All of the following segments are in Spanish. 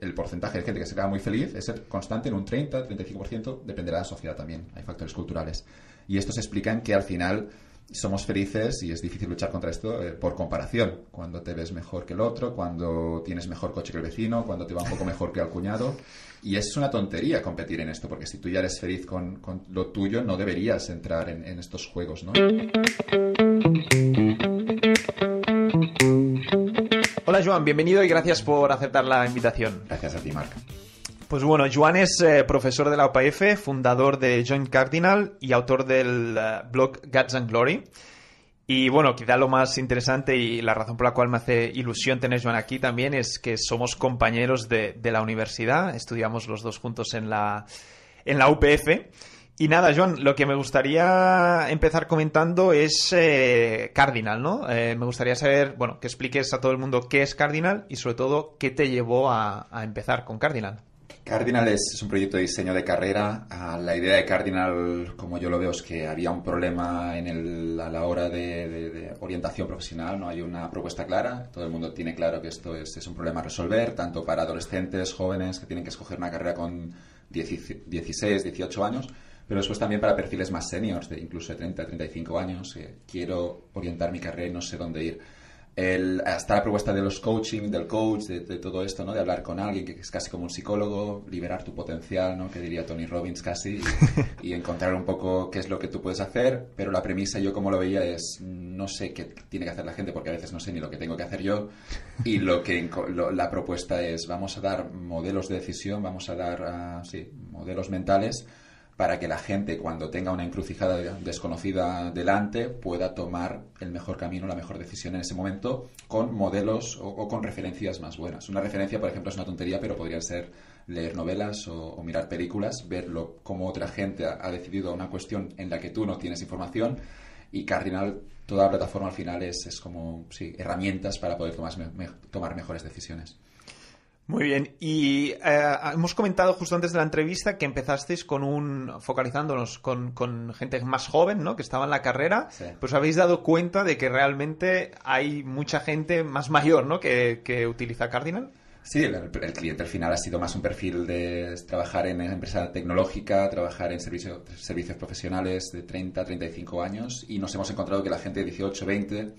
el porcentaje de gente que se queda muy feliz es ser constante en un 30, 35%, dependerá de la sociedad también, hay factores culturales. Y esto se explica en que al final somos felices y es difícil luchar contra esto eh, por comparación. Cuando te ves mejor que el otro, cuando tienes mejor coche que el vecino, cuando te va un poco mejor que al cuñado. Y es una tontería competir en esto, porque si tú ya eres feliz con, lo tuyo, no deberías entrar en, en estos juegos, ¿no? Hola Joan, bienvenido y gracias por aceptar la invitación. Gracias a ti, Marc. Pues bueno, Joan es eh, profesor de la UPF, fundador de Joint Cardinal y autor del eh, blog Guts and Glory. Y bueno, quizá lo más interesante y la razón por la cual me hace ilusión tener Joan aquí también es que somos compañeros de, de la universidad, estudiamos los dos juntos en la, en la UPF. Y nada, Joan, lo que me gustaría empezar comentando es eh, Cardinal, ¿no? me gustaría saber, bueno, que expliques a todo el mundo qué es Cardinal y sobre todo qué te llevó a, empezar con Cardinal. Cardinal es, un proyecto de diseño de carrera. Ah, la idea de Cardinal, como yo lo veo, es que había un problema en el, a la hora de, orientación profesional. No hay una propuesta clara. Todo el mundo tiene claro que esto es, un problema a resolver, tanto para adolescentes, jóvenes que tienen que escoger una carrera con 16, 18 años, pero después también para perfiles más seniors, de incluso de 30, 35 años. quiero orientar mi carrera y no sé dónde ir el, hasta la propuesta de los coaching, del coach, de, todo esto, ¿no? De hablar con alguien que es casi como un psicólogo, liberar tu potencial, ¿no? Que diría Tony Robbins casi, y, encontrar un poco qué es lo que tú puedes hacer, pero la premisa yo como lo veía es, no sé qué tiene que hacer la gente porque a veces no sé ni lo que tengo que hacer yo, y lo que la propuesta es, vamos a dar modelos de decisión, vamos a dar, uh, sí, modelos mentales, para que la gente cuando tenga una encrucijada desconocida delante pueda tomar el mejor camino, la mejor decisión en ese momento con modelos o, con referencias más buenas. Una referencia, por ejemplo, es una tontería, pero podría ser leer novelas o, mirar películas, verlo cómo otra gente ha, decidido una cuestión en la que tú no tienes información y Cardinal, toda la plataforma al final es, es como sí, herramientas para poder tomar, tomar mejores decisiones. Muy bien, y eh, hemos comentado justo antes de la entrevista que empezasteis con un, focalizándonos con, con gente más joven, ¿no? Que estaba en la carrera, pues habéis dado cuenta de que realmente hay mucha gente más mayor, ¿no? Que, que utiliza Cardinal. Sí, el, cliente al final ha sido más un perfil de trabajar en empresa tecnológica, trabajar en servicios servicios profesionales de 30, 35 años y nos hemos encontrado que la gente de 18, 20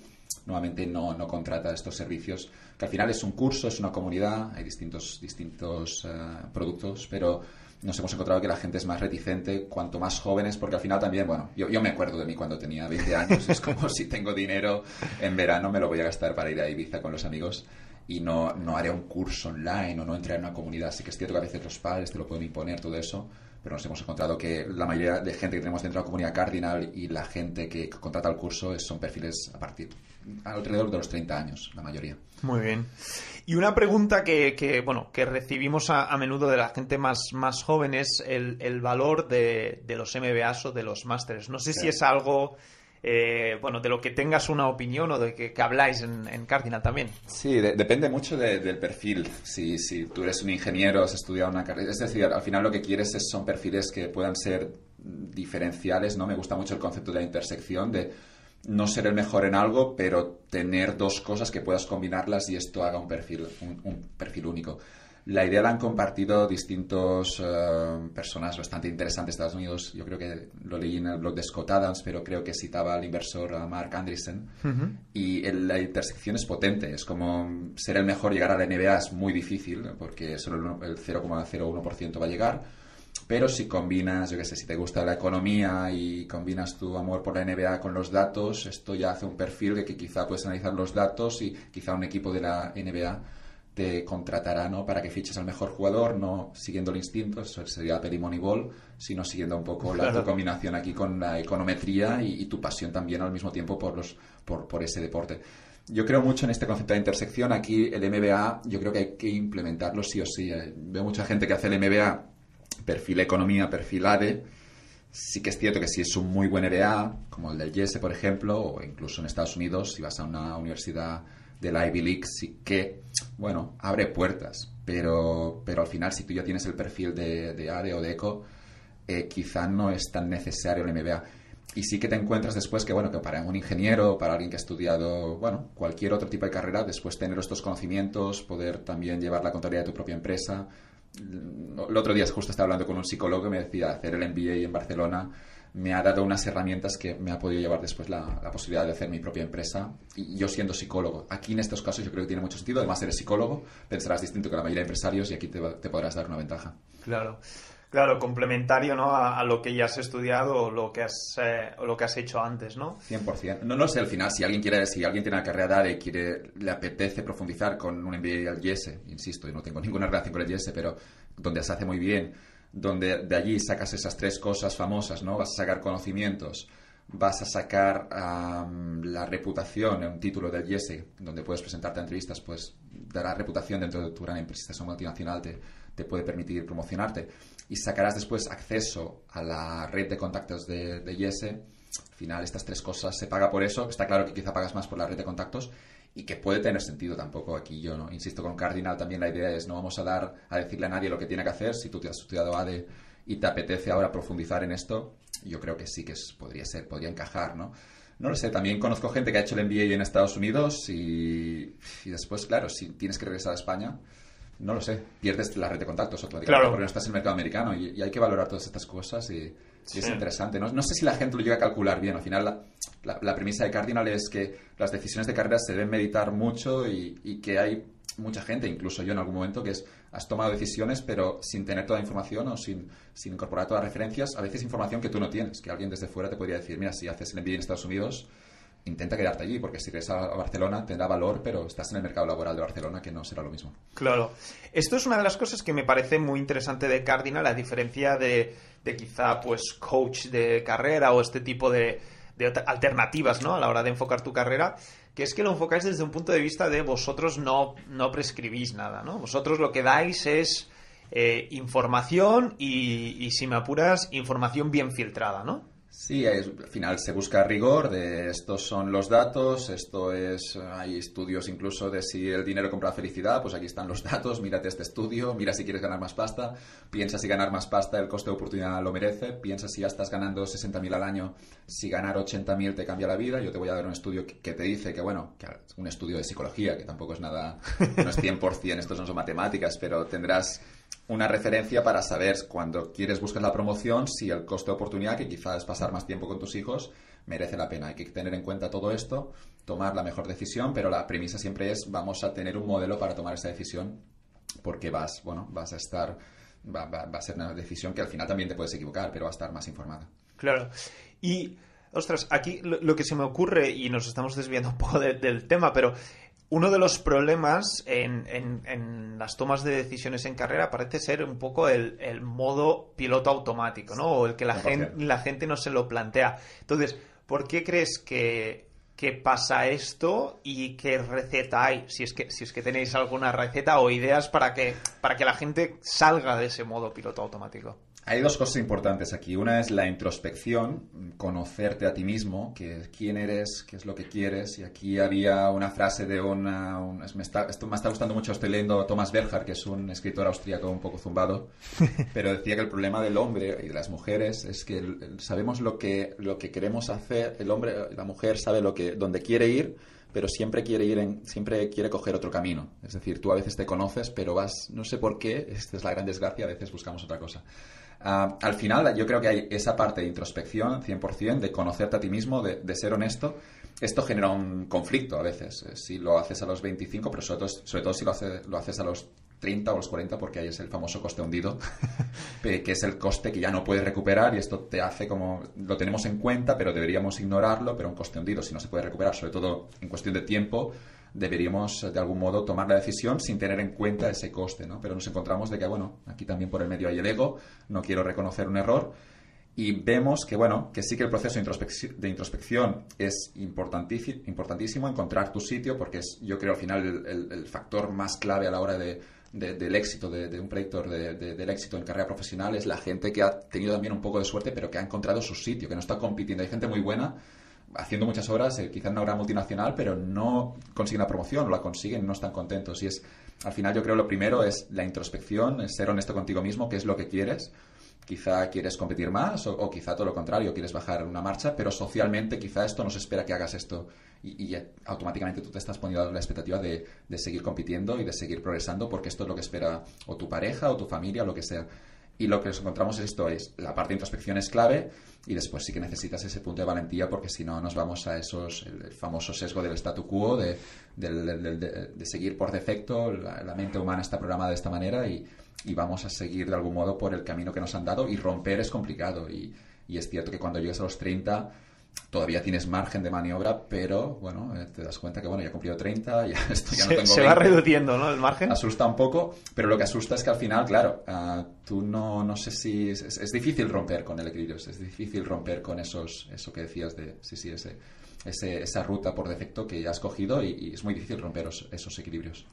nuevamente no, no contrata estos servicios, que al final es un curso, es una comunidad, hay distintos, distintos eh, productos, pero nos hemos encontrado que la gente es más reticente cuanto más jóvenes, porque al final también, bueno, yo, yo me acuerdo de mí cuando tenía 20 años, es como si tengo dinero en verano, me lo voy a gastar para ir a Ibiza con los amigos y no, no haré un curso online o no entraré en una comunidad. Así que es cierto que a veces los padres te lo pueden imponer todo eso, pero nos hemos encontrado que la mayoría de gente que tenemos dentro de la comunidad Cardinal y la gente que contrata el curso son perfiles a partir alrededor de los 30 años, la mayoría. Muy bien. Y una pregunta que, bueno, que recibimos a, menudo de la gente más, más joven es el, valor de, los MBAs o de los másteres. No sé si es algo eh, bueno, de lo que tengas una opinión o de que, habláis en, Cardinal también. Sí, depende mucho del perfil. Si, si tú eres un ingeniero, has estudiado una carrera, es decir, al final lo que quieres es, son perfiles que puedan ser diferenciales, ¿no? Me gusta mucho el concepto de la intersección, de no ser el mejor en algo, pero tener dos cosas que puedas combinarlas y esto haga un perfil, un perfil único. La idea la han compartido distintos eh, personas bastante interesantes de Estados Unidos. Yo creo que lo leí en el blog de Scott Adams, pero creo que citaba al inversor Mark Andreessen. Y la intersección es potente. Es como ser el mejor, llegar a la NBA es muy difícil, porque solo el 0,01% va a llegar. Pero si combinas, yo qué sé, si te gusta la economía y combinas tu amor por la NBA con los datos, esto ya hace un perfil de que quizá puedes analizar los datos y quizá un equipo de la NBA te contratará ¿no? para que fiches al mejor jugador, no siguiendo el instinto, eso sería Peri Moneyball, sino siguiendo un poco la combinación aquí con la econometría y, tu pasión también al mismo tiempo por, los, por, por ese deporte. Yo creo mucho en este concepto de intersección. Aquí el MBA, yo creo que hay que implementarlo sí o sí. Eh, veo mucha gente que hace el MBA perfil economía, perfil ADE. Sí que es cierto que si es un muy buen MBA, como el del YESE, por ejemplo, o incluso en Estados Unidos, si vas a una universidad del Ivy League sí que, bueno, abre puertas, pero, pero al final si tú ya tienes el perfil de, de ADE o de ECO, eh, no es tan necesario el MBA. y sí que te encuentras después que, bueno, que para un ingeniero, para alguien que ha estudiado, bueno, cualquier otro tipo de carrera, después tener estos conocimientos, poder también llevar la contabilidad de tu propia empresa. El otro día justo estaba hablando con un psicólogo que me decía, hacer el MBA en Barcelona me ha dado unas herramientas que me ha podido llevar después la, la, posibilidad de hacer mi propia empresa. Y yo siendo psicólogo, aquí en estos casos yo creo que tiene mucho sentido. Además, eres psicólogo, pensarás distinto que la mayoría de empresarios y aquí te, te podrás dar una ventaja. Claro. Claro, complementario ¿no? A, lo que ya has estudiado o lo que has, eh, o lo que has hecho antes, ¿no? 100%. No, no sé, al final, si alguien quiere, si alguien tiene una carrera de y quiere, le apetece profundizar con un MBA al IES, insisto, yo no tengo ninguna relación con el IES, pero donde se hace muy bien, donde de allí sacas esas tres cosas famosas, ¿no? Vas a sacar conocimientos, vas a sacar la reputación, un título del IES, donde puedes presentarte a entrevistas, pues dará reputación dentro de tu gran empresa, multinacional, te, te puede permitir promocionarte y sacarás después acceso a la red de contactos de, de Yese. Al final, estas tres cosas se paga por eso. Está claro que quizá pagas más por la red de contactos y que puede tener sentido tampoco aquí. Yo no insisto con Cardinal también la idea es no vamos a dar a decirle a nadie lo que tiene que hacer. Si tú te has estudiado ADE y te apetece ahora profundizar en esto, yo creo que sí que podría ser, podría encajar, ¿no? No lo sé, también conozco gente que ha hecho el MBA en Estados Unidos y, y después, claro, si tienes que regresar a España, no lo sé, pierdes la red de contactos automáticamente porque no estás en el mercado americano y, hay que valorar todas estas cosas y, es interesante. No, sé si la gente lo llega a calcular bien. Al final, la, premisa de Cardinal es que las decisiones de carrera se deben meditar mucho y, que hay mucha gente, incluso yo en algún momento, que es has tomado decisiones pero sin tener toda la información o sin, sin incorporar todas las referencias, a veces información que tú no tienes, que alguien desde fuera te podría decir, mira, si haces el envío en Estados Unidos, intenta quedarte allí, porque si regresas a Barcelona tendrá valor, pero estás en el mercado laboral de Barcelona, que no será lo mismo. Claro. Esto es una de las cosas que me parece muy interesante de Cardinal, a diferencia de, quizá pues coach de carrera o este tipo de, alternativas ¿no? a la hora de enfocar tu carrera, que es que lo enfocáis desde un punto de vista de vosotros no, no prescribís nada, ¿no? Vosotros lo que dais es eh, información y, y, si me apuras, información bien filtrada, ¿no? Sí, al final se busca rigor de estos son los datos, esto es, hay estudios incluso de si el dinero compra felicidad, pues aquí están los datos, mírate este estudio, mira si quieres ganar más pasta, piensa si ganar más pasta el coste de oportunidad lo merece, piensa si ya estás ganando 60.000 al año, si ganar 80.000 te cambia la vida, yo te voy a dar un estudio que, te dice que, bueno, que un estudio de psicología, que tampoco es nada, no es 100%, estos no son matemáticas, pero tendrás una referencia para saber cuando quieres buscar la promoción si el coste de oportunidad, que quizás pasar más tiempo con tus hijos, merece la pena. Hay que tener en cuenta todo esto, tomar la mejor decisión, pero la premisa siempre es vamos a tener un modelo para tomar esa decisión porque vas, bueno, vas a estar, va, a ser una decisión que al final también te puedes equivocar, pero va a estar más informada. Claro. Y, ostras, aquí lo, que se me ocurre, y nos estamos desviando un poco del tema, pero uno de los problemas en, las tomas de decisiones en carrera parece ser un poco el, modo piloto automático, ¿no? O el que la gente, la gente no se lo plantea. Entonces, ¿por qué crees que, pasa esto y qué receta hay? Si es que, si es que tenéis alguna receta o ideas para que, para que la gente salga de ese modo piloto automático. Hay dos cosas importantes aquí. Una es la introspección, conocerte a ti mismo, que quién eres, qué es lo que quieres. Y aquí había una frase de una... me está, esto me está gustando mucho, estoy leyendo Thomas Berger, que es un escritor austríaco un poco zumbado, pero decía que el problema del hombre y de las mujeres es que sabemos lo que, lo que queremos hacer, el hombre, la mujer sabe lo que, dónde quiere ir, pero siempre quiere ir en, siempre quiere coger otro camino. Es decir, tú a veces te conoces, pero vas, no sé por qué, esta es la gran desgracia, a veces buscamos otra cosa. Ah, al final, yo creo que hay esa parte de introspección, 100%, de conocerte a ti mismo, de, ser honesto. Esto genera un conflicto a veces, eh, si lo haces a los 25, pero sobre todo, sobre todo si lo, lo haces a los 30 o los 40, porque ahí es el famoso coste hundido, que es el coste que ya no puedes recuperar y esto te hace como, lo tenemos en cuenta, pero deberíamos ignorarlo, pero un coste hundido, si no se puede recuperar, sobre todo en cuestión de tiempo, deberíamos de algún modo tomar la decisión sin tener en cuenta ese coste, ¿no? Pero nos encontramos de que, bueno, aquí también por el medio hay el ego, no quiero reconocer un error y vemos que, bueno, que sí que el proceso de introspección, es importantísimo, encontrar tu sitio porque es, yo creo, al final el, factor más clave a la hora de, del éxito de, un predictor del éxito en carrera profesional es la gente que ha tenido también un poco de suerte pero que ha encontrado su sitio, que no está compitiendo. Hay gente muy buena haciendo muchas horas, eh, quizás una gran multinacional, pero no consiguen la promoción o la consiguen no están contentos. Y es, al final yo creo lo primero es la introspección, es ser honesto contigo mismo, qué es lo que quieres. quizá quieres competir más o, quizá todo lo contrario, quieres bajar una marcha, pero socialmente quizá esto nos espera que hagas esto y, automáticamente tú te estás poniendo la expectativa de, de, seguir compitiendo y de seguir progresando porque esto es lo que espera o tu pareja o tu familia o lo que sea. Y lo que nos encontramos es esto, es la parte de introspección es clave y después sí que necesitas ese punto de valentía porque si no nos vamos a esos, el famoso sesgo del statu quo, de, de, seguir por defecto, la, mente humana está programada de esta manera y, y vamos a seguir de algún modo por el camino que nos han dado y romper es complicado y, y es cierto que cuando llegues a los 30 todavía tienes margen de maniobra, pero bueno, eh, te das cuenta que bueno, ya he cumplido 30, ya esto ya se, no tengo Se va reduciendo, ¿no? El margen. Asusta un poco, pero lo que asusta es que al final, claro, uh, tú no, no sé si... Es, es, difícil romper con el equilibrio, es difícil romper con esos, eso que decías de, sí, sí, ese, ese esa ruta por defecto que ya has cogido y, y es muy difícil romper os, esos equilibrios.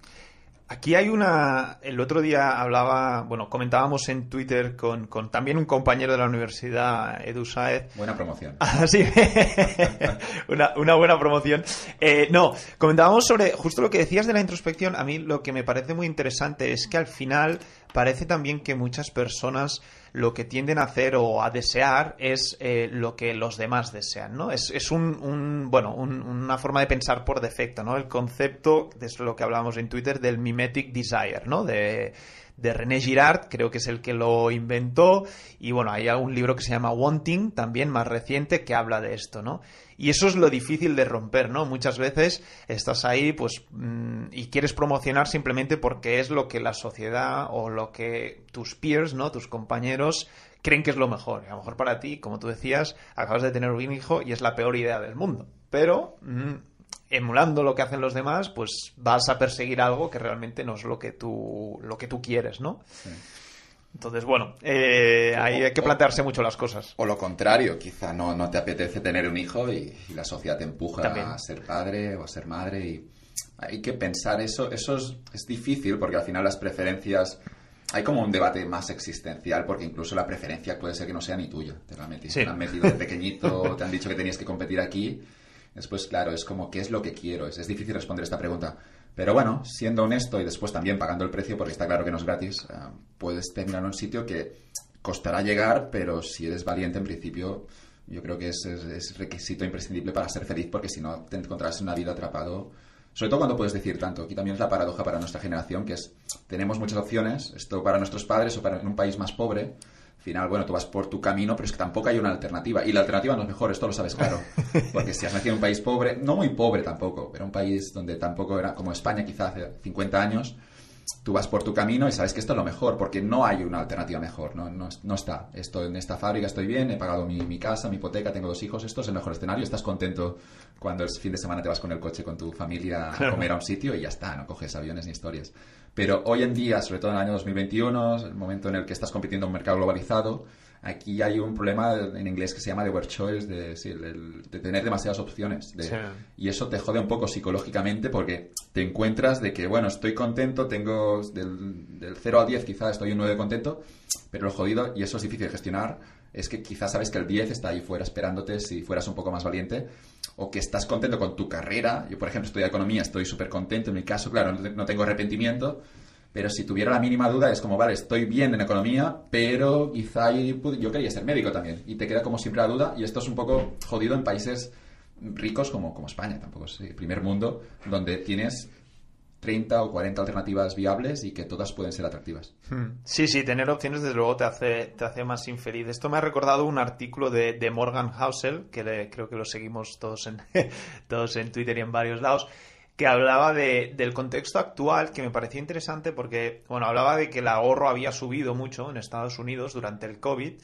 Aquí hay una. El otro día hablaba, bueno, comentábamos en Twitter con, con también un compañero de la universidad, Edu Saez. Buena promoción. Ah, sí, una, una, buena promoción. Eh, no, comentábamos sobre justo lo que decías de la introspección. A mí lo que me parece muy interesante es que al final parece también que muchas personas lo que tienden a hacer o a desear es eh, lo que los demás desean, ¿no? Es, es un, bueno, una forma de pensar por defecto, ¿no? El concepto, de lo que hablábamos en Twitter, del mimetic desire, ¿no? De, de René Girard, creo que es el que lo inventó, y bueno, hay un libro que se llama Wanting, también más reciente, que habla de esto, ¿no? Y eso es lo difícil de romper, ¿no? Muchas veces estás ahí, pues, mm, y quieres promocionar simplemente porque es lo que la sociedad o lo que tus peers, ¿no? Tus compañeros creen que es lo mejor. Y a lo mejor para ti, como tú decías, acabas de tener un hijo y es la peor idea del mundo. Pero, mm, emulando lo que hacen los demás, pues vas a perseguir algo que realmente no es lo que tú, lo que tú quieres, ¿no? Entonces, bueno, eh, ahí hay que plantearse mucho las cosas. O lo contrario, quizá no, no te apetece tener un hijo y, la sociedad te empuja a ser padre o a ser madre y hay que pensar eso. Eso es, difícil porque al final las preferencias... Hay como un debate más existencial porque incluso la preferencia puede ser que no sea ni tuya. Te la, han metido de pequeñito, te han dicho que tenías que competir aquí. Después, claro, es como, ¿qué es lo que quiero? Es, es difícil responder esta pregunta. Pero bueno, siendo honesto y después también pagando el precio, porque está claro que no es gratis, eh, puedes terminar en un sitio que costará llegar, pero si eres valiente en principio, yo creo que es, es, requisito imprescindible para ser feliz, porque si no te encontrarás en una vida atrapado. Sobre todo cuando puedes decir tanto. Aquí también es la paradoja para nuestra generación, que es, tenemos muchas opciones, esto para nuestros padres o para en un país más pobre, final, bueno, tú vas por tu camino, pero es que tampoco hay una alternativa. Y la alternativa no es mejor, esto lo sabes claro. Porque si has nacido en un país pobre, no muy pobre tampoco, pero un país donde tampoco era como España quizá hace 50 años, tú vas por tu camino y sabes que esto es lo mejor, porque no hay una alternativa mejor, no, no, no está. Esto, en esta fábrica estoy bien, he pagado mi, mi, casa, mi hipoteca, tengo dos hijos, esto es el mejor escenario, estás contento cuando el fin de semana te vas con el coche con tu familia a comer a un sitio y ya está, no coges aviones ni historias. Pero hoy en día, sobre todo en el año 2021, el momento en el que estás compitiendo en un mercado globalizado, aquí hay un problema en inglés que se llama de overchoice, de, de, tener demasiadas opciones. Y eso te jode un poco psicológicamente porque te encuentras de que, bueno, estoy contento, tengo del, del 0 al 10 quizás estoy un 9 contento, pero lo jodido, y eso es difícil de gestionar, es que quizás sabes que el 10 está ahí fuera esperándote si fueras un poco más valiente o que estás contento con tu carrera. Yo, por ejemplo, estudio economía, estoy súper contento. En mi caso, claro, no tengo arrepentimiento, pero si tuviera la mínima duda es como, vale, estoy bien en economía, pero quizá yo quería ser médico también. Y te queda como siempre la duda y esto es un poco jodido en países ricos como, como España, tampoco es el primer mundo, donde tienes 30 o 40 alternativas viables y que todas pueden ser atractivas. Hmm. Sí, sí, tener opciones desde luego te hace, te hace más infeliz. Esto me ha recordado un artículo de, de Morgan Housel, que creo que lo seguimos todos en, todos en Twitter y en varios lados, que hablaba de, del contexto actual, que me parecía interesante porque, bueno, hablaba de que el ahorro había subido mucho en Estados Unidos durante el COVID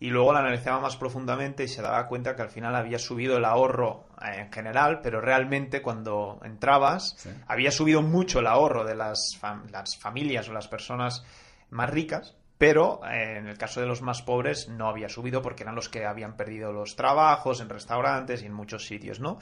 y luego la analizaba más profundamente y se daba cuenta que al final había subido el ahorro eh, en general, pero realmente cuando entrabas había subido mucho el ahorro de las, las familias o las personas más ricas, pero eh, en el caso de los más pobres no había subido porque eran los que habían perdido los trabajos en restaurantes y en muchos sitios, ¿no?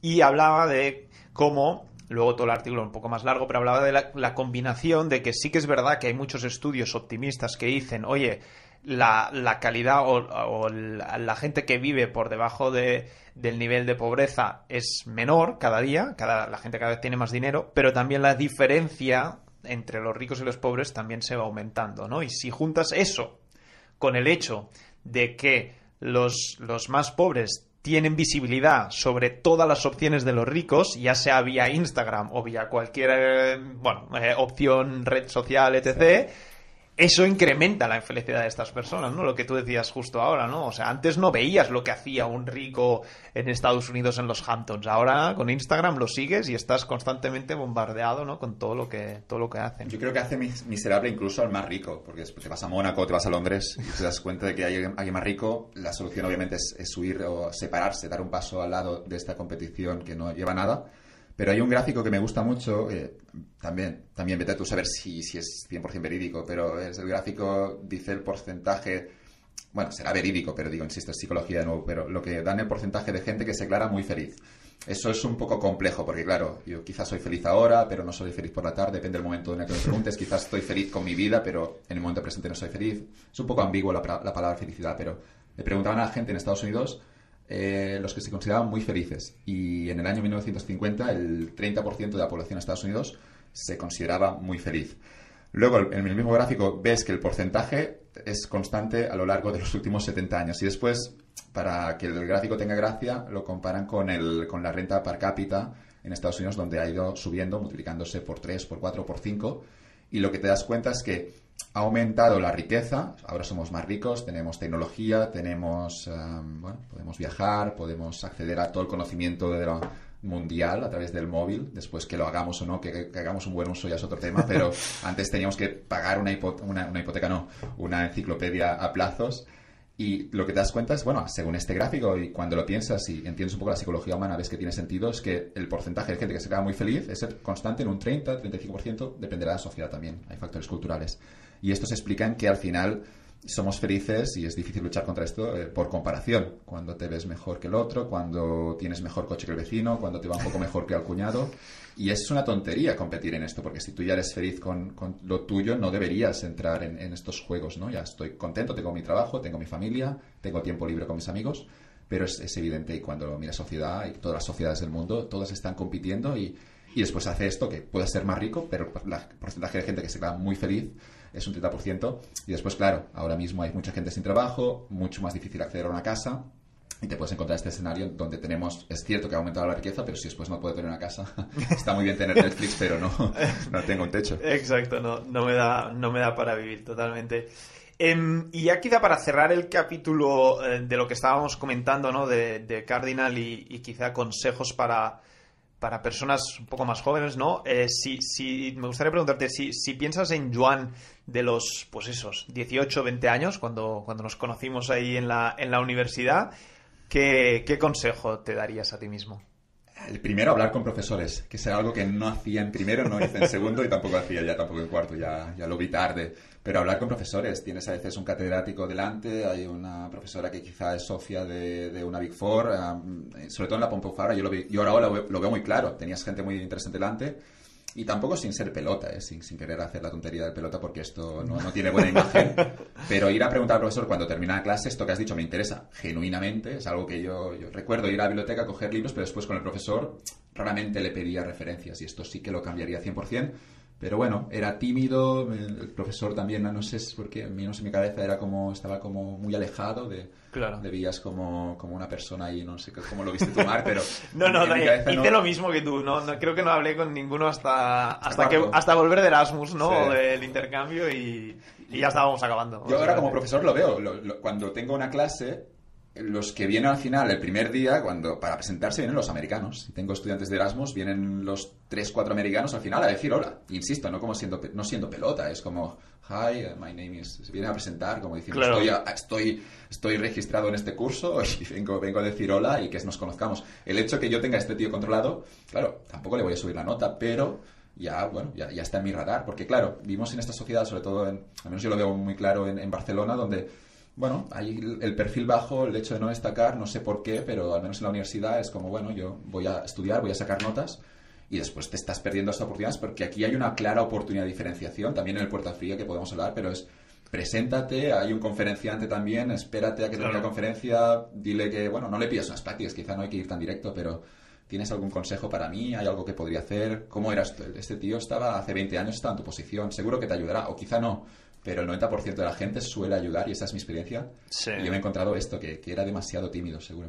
Y hablaba de cómo luego todo el artículo un poco más largo, pero hablaba de la, la, combinación de que sí que es verdad que hay muchos estudios optimistas que dicen, oye, la, la calidad o, la, gente que vive por debajo de, del nivel de pobreza es menor cada día, cada, la gente cada vez tiene más dinero, pero también la diferencia entre los ricos y los pobres también se va aumentando, ¿no? Y si juntas eso con el hecho de que los, los más pobres tienen visibilidad sobre todas las opciones de los ricos, ya sea vía Instagram o vía cualquier eh, bueno, eh, opción, red social, etc., eso incrementa la infelicidad de estas personas, ¿no? Lo que tú decías justo ahora, ¿no? O sea, antes no veías lo que hacía un rico en Estados Unidos en los Hamptons. Ahora con Instagram lo sigues y estás constantemente bombardeado, ¿no? Con todo lo que todo lo que hacen. Yo creo que hace miserable incluso al más rico, porque te vas a Mónaco, te vas a Londres y te das cuenta de que hay alguien más rico. La solución obviamente es, es huir o separarse, dar un paso al lado de esta competición que no lleva nada pero hay un gráfico que me gusta mucho, también, también vete a tú saber si, si es 100% verídico, pero es el gráfico, dice el porcentaje, bueno, será verídico, pero digo, insisto, es psicología de nuevo, pero lo que dan el porcentaje de gente que se declara muy feliz. Eso es un poco complejo, porque claro, yo quizás soy feliz ahora, pero no soy feliz por la tarde, depende del momento en el que me preguntes, quizás estoy feliz con mi vida, pero en el momento presente no soy feliz. Es un poco ambiguo la, la palabra felicidad, pero le preguntaban a la gente en Estados Unidos eh, los que se consideraban muy felices. Y en el año 1950 el 30% de la población de Estados Unidos se consideraba muy feliz. Luego, en el mismo gráfico, ves que el porcentaje es constante a lo largo de los últimos 70 años. Y después, para que el gráfico tenga gracia, lo comparan con, el, con la renta per cápita en Estados Unidos, donde ha ido subiendo, multiplicándose por 3, por 4, por 5. Y lo que te das cuenta es que ha aumentado la riqueza, ahora somos más ricos, tenemos tecnología, tenemos, em, bueno, podemos viajar, podemos acceder a todo el conocimiento de la mundial a través del móvil, después que lo hagamos o no, que, hagamos un buen uso ya es otro tema, pero antes teníamos que pagar una, una, hipoteca, no, una enciclopedia a plazos. Y lo que te das cuenta es, bueno, según este gráfico y cuando lo piensas y entiendes un poco la psicología humana, ves que tiene sentido, es que el porcentaje de gente que se queda muy feliz es constante en un 30-35%, dependerá de la sociedad también, hay factores culturales. Y estos explican que al final somos felices y es difícil luchar contra esto eh, por comparación. Cuando te ves mejor que el otro, cuando tienes mejor coche que el vecino, cuando te va un poco mejor que al cuñado. Y es una tontería competir en esto, porque si tú ya eres feliz con, lo tuyo, no deberías entrar en, estos juegos, ¿no? Ya estoy contento, tengo mi trabajo, tengo mi familia, tengo tiempo libre con mis amigos, pero es, evidente y cuando mira sociedad y todas las sociedades del mundo, todas están compitiendo y, y después hace esto que puede ser más rico, pero porcentaje de gente que se queda muy feliz es un 30%. Y después, claro, ahora mismo hay mucha gente sin trabajo, mucho más difícil acceder a una casa. Y te puedes encontrar este escenario donde tenemos, es cierto que ha aumentado la riqueza, pero si después no puedo tener una casa, está muy bien tener Netflix, pero no, no tengo un techo. Exacto, no, no, me, da, no me da para vivir totalmente. Em, y ya quizá para cerrar el capítulo eh, de lo que estábamos comentando, ¿no? De, Cardinal y, quizá consejos para, para personas un poco más jóvenes, ¿no? Eh, si, si, me gustaría preguntarte si, si piensas en Joan de los, pues esos, 18, 20 años, cuando, cuando nos conocimos ahí en la, en la universidad, ¿qué, ¿qué consejo te darías a ti mismo? El primero, hablar con profesores, que es algo que no hacía en primero, no hice en segundo y tampoco hacía ya tampoco en cuarto, ya, ya lo vi tarde. Pero hablar con profesores, tienes a veces un catedrático delante, hay una profesora que quizá es socia de, de una Big Four, sobre todo en la Pompeu Fabra, yo, lo vi, yo ahora lo, lo, veo muy claro, tenías gente muy interesante delante y tampoco sin ser pelota, ¿eh? sin, sin, querer hacer la tontería de pelota porque esto no, no, tiene buena imagen. Pero ir a preguntar al profesor cuando termina la clase, esto que has dicho me interesa genuinamente, es algo que yo, yo recuerdo ir a la biblioteca, coger libros, pero después con el profesor raramente le pedía referencias y esto sí que lo cambiaría 100%. Pero bueno, era tímido, el profesor también, no sé, porque a mí no sé, mi cabeza era como, estaba como muy alejado de, claro. de vías como, como una persona y no sé cómo lo viste tomar, pero... no, no, hice lo mismo que tú, ¿no? creo que no hablé con ninguno hasta, hasta, que, hasta volver de Erasmus, ¿no? Del intercambio y, y, ya estábamos acabando. Yo ahora como profesor lo veo, cuando tengo una clase los que vienen al final, el primer día, cuando para presentarse vienen los americanos. Si tengo estudiantes de Erasmus, vienen los 3, 4 americanos al final a decir hola. Insisto, no como siendo, no siendo pelota, es como, hi, my name is... Se vienen a presentar como diciendo, estoy, estoy, estoy registrado en este curso y vengo, vengo a decir hola y que nos conozcamos. El hecho que yo tenga este tío controlado, claro, tampoco le voy a subir la nota, pero ya, bueno, ya, ya está en mi radar. Porque claro, vivimos en esta sociedad, sobre todo, en, al menos yo lo veo muy claro en, en Barcelona, donde bueno, hay el perfil bajo, el hecho de no destacar, no sé por qué, pero al menos en la universidad es como, bueno, yo voy a estudiar, voy a sacar notas y después te estás perdiendo estas oportunidades porque aquí hay una clara oportunidad de diferenciación, también en el Puerta Fría que podemos hablar, pero es preséntate, hay un conferenciante también, espérate a que tenga la conferencia, dile que, bueno, no le pidas unas prácticas, quizá no hay que ir tan directo, pero ¿tienes algún consejo para mí? ¿Hay algo que podría hacer? ¿Cómo eras? Este tío estaba hace 20 años, estaba en tu posición, seguro que te ayudará, o quizá no, pero el 90% de la gente suele ayudar y esa es mi experiencia. Sí. Y yo me he encontrado esto, que, que era demasiado tímido, seguro.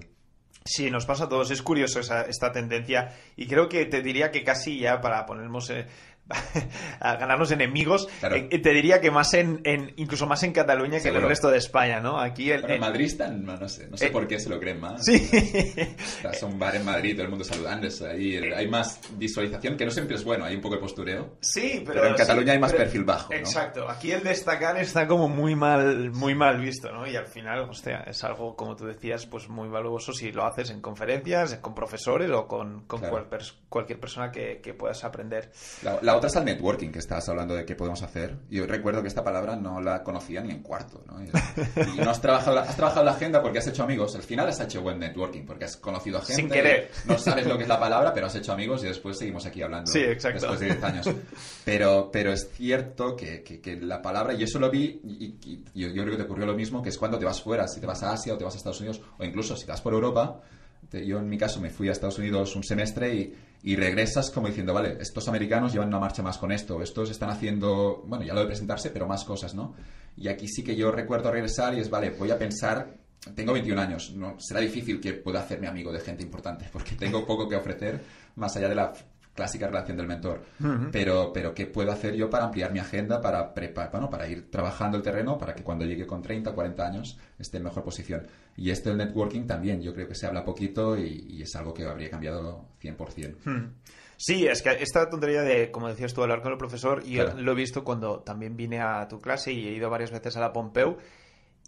Sí, nos pasa a todos. Es curioso esa, esta tendencia. Y creo que te diría que casi ya para ponernos eh, a ganarnos enemigos, Claro. eh, te diría que más en, en- incluso más en Cataluña que en el resto de España, ¿no? Aquí el, Bueno, en Madrid están, no, sé, no sé Eh, por qué se lo creen más. Sí. Un bar en Madrid, todo el mundo saludándose ahí. Hay más visualización, que no siempre es bueno, hay un poco de postureo. Sí, pero, Pero en Cataluña sí, hay más pero- perfil bajo, ¿no? Exacto. Aquí el destacar está como muy mal, muy mal visto, ¿no? Y al final, hostia, es algo, como tú decías, pues muy valuoso si lo haces en conferencias, con profesores o con, con Claro. cual cualquier persona que, que puedas aprender. La, la otra es el networking, que estabas hablando de qué podemos hacer. Yo recuerdo que esta palabra no la conocía ni en cuarto, ¿no? Y, no has trabajado, la, has trabajado la agenda porque has hecho amigos. Al final has hecho buen networking porque has conocido a gente. Sin querer. No sabes lo que es la palabra, pero has hecho amigos y después seguimos aquí hablando. Sí, exacto. Después de 10 años. Pero, pero es cierto que, que- que la palabra, y eso lo vi, y, y- y yo, yo creo que te ocurrió lo mismo, que es cuando te vas fuera, si te vas a Asia o te vas a Estados Unidos, o incluso si te vas por Europa. Yo en mi caso me fui a Estados Unidos un semestre y, y regresas como diciendo, vale, estos americanos llevan una marcha más con esto, estos están haciendo, bueno, ya lo de presentarse, pero más cosas, ¿no? Y aquí sí que yo recuerdo regresar y es, vale, voy a pensar, tengo 21 años, no, será difícil que pueda hacerme amigo de gente importante, porque tengo poco que ofrecer más allá de la clásica relación del mentor. pero, pero ¿qué puedo hacer yo para ampliar mi agenda, para, prepa- bueno, para ir trabajando el terreno, para que cuando llegue con 30 o 40 años esté en mejor posición? Y esto del networking también, yo creo que se habla poquito y, y es algo que habría cambiado 100%. Hmm. Sí, es que esta tontería de, como decías tú, hablar con el profesor, y Claro. lo he visto cuando también vine a tu clase y he ido varias veces a la Pompeu,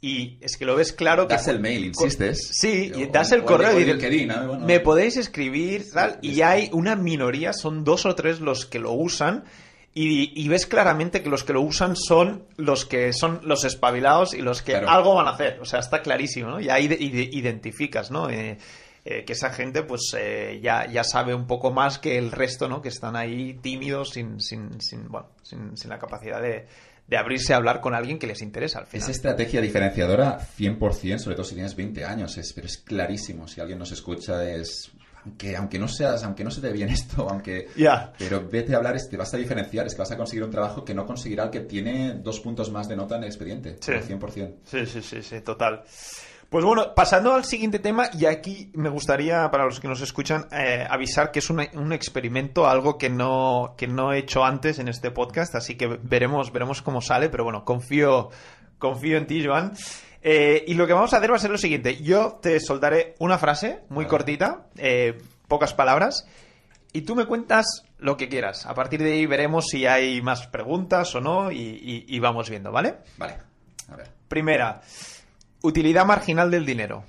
y es que lo ves claro que... Das el mail, insistes. Sí, y das el correo me podéis escribir, tal, y ya hay una minoría, son dos o tres los que lo usan, y, y ves claramente que los que lo usan son los que son los espabilados y los que Claro. algo van a hacer. O sea, está clarísimo, ¿no? Y ahí de- ide- identificas, ¿no? Eh, eh, que esa gente, pues, eh, ya, ya sabe un poco más que el resto, ¿no? Que están ahí tímidos, sin, sin, sin, bueno, sin, sin la capacidad de, de abrirse a hablar con alguien que les interesa al final. Es estrategia diferenciadora 100%, sobre todo si tienes 20 años, es, pero es clarísimo. Si alguien nos escucha, es. Aunque, aunque no seas, aunque no se te dé bien esto, aunque. Ya. Pero vete a hablar, es, te vas a diferenciar, es que vas a conseguir un trabajo que no conseguirá el que tiene dos puntos más de nota en el expediente. Sí. al 100%. Sí, sí, sí, sí, total. Pues bueno, pasando al siguiente tema, y aquí me gustaría, para los que nos escuchan, eh, avisar que es una- un experimento, algo que no, que no he hecho antes en este podcast, así que veremos, veremos cómo sale, pero bueno, confío, confío en ti, Joan. Eh, y lo que vamos a hacer va a ser lo siguiente. Yo te soltaré una frase muy Vale. cortita, eh, pocas palabras, y tú me cuentas lo que quieras. A partir de ahí veremos si hay más preguntas o no, y, y- y vamos viendo, ¿vale? Vale, a ver. Primera, utilidad marginal del dinero.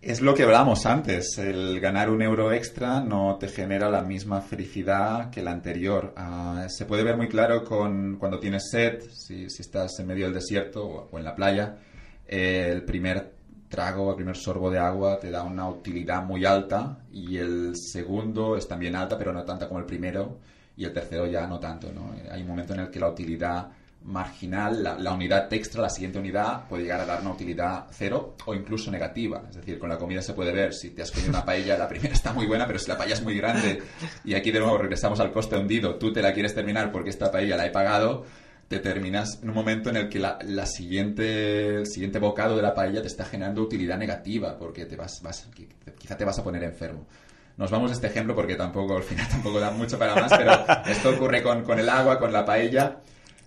Es lo que hablábamos antes, el ganar un euro extra no te genera la misma felicidad que la anterior. Ah, se puede ver muy claro con cuando tienes sed, si, si estás en medio del desierto o, en la playa, el primer trago, el primer sorbo de agua te da una utilidad muy alta y el segundo es también alta, pero no tanta como el primero y el tercero ya no tanto. Hay un momento en el que la utilidad marginal, la, unidad extra, la siguiente unidad, puede llegar a dar una utilidad cero o incluso negativa. Es decir, con la comida se puede ver, si te has comido una paella, la primera está muy buena, pero si la paella es muy grande, y aquí de nuevo regresamos al coste hundido, tú te la quieres terminar porque esta paella la he pagado, te terminas en un momento en el que la siguiente, el siguiente bocado de la paella te está generando utilidad negativa, porque te vas, vas, quizá te vas a poner enfermo. Nos vamos a este ejemplo porque tampoco, al final tampoco da mucho para más, pero esto ocurre con, con el agua, con la paella,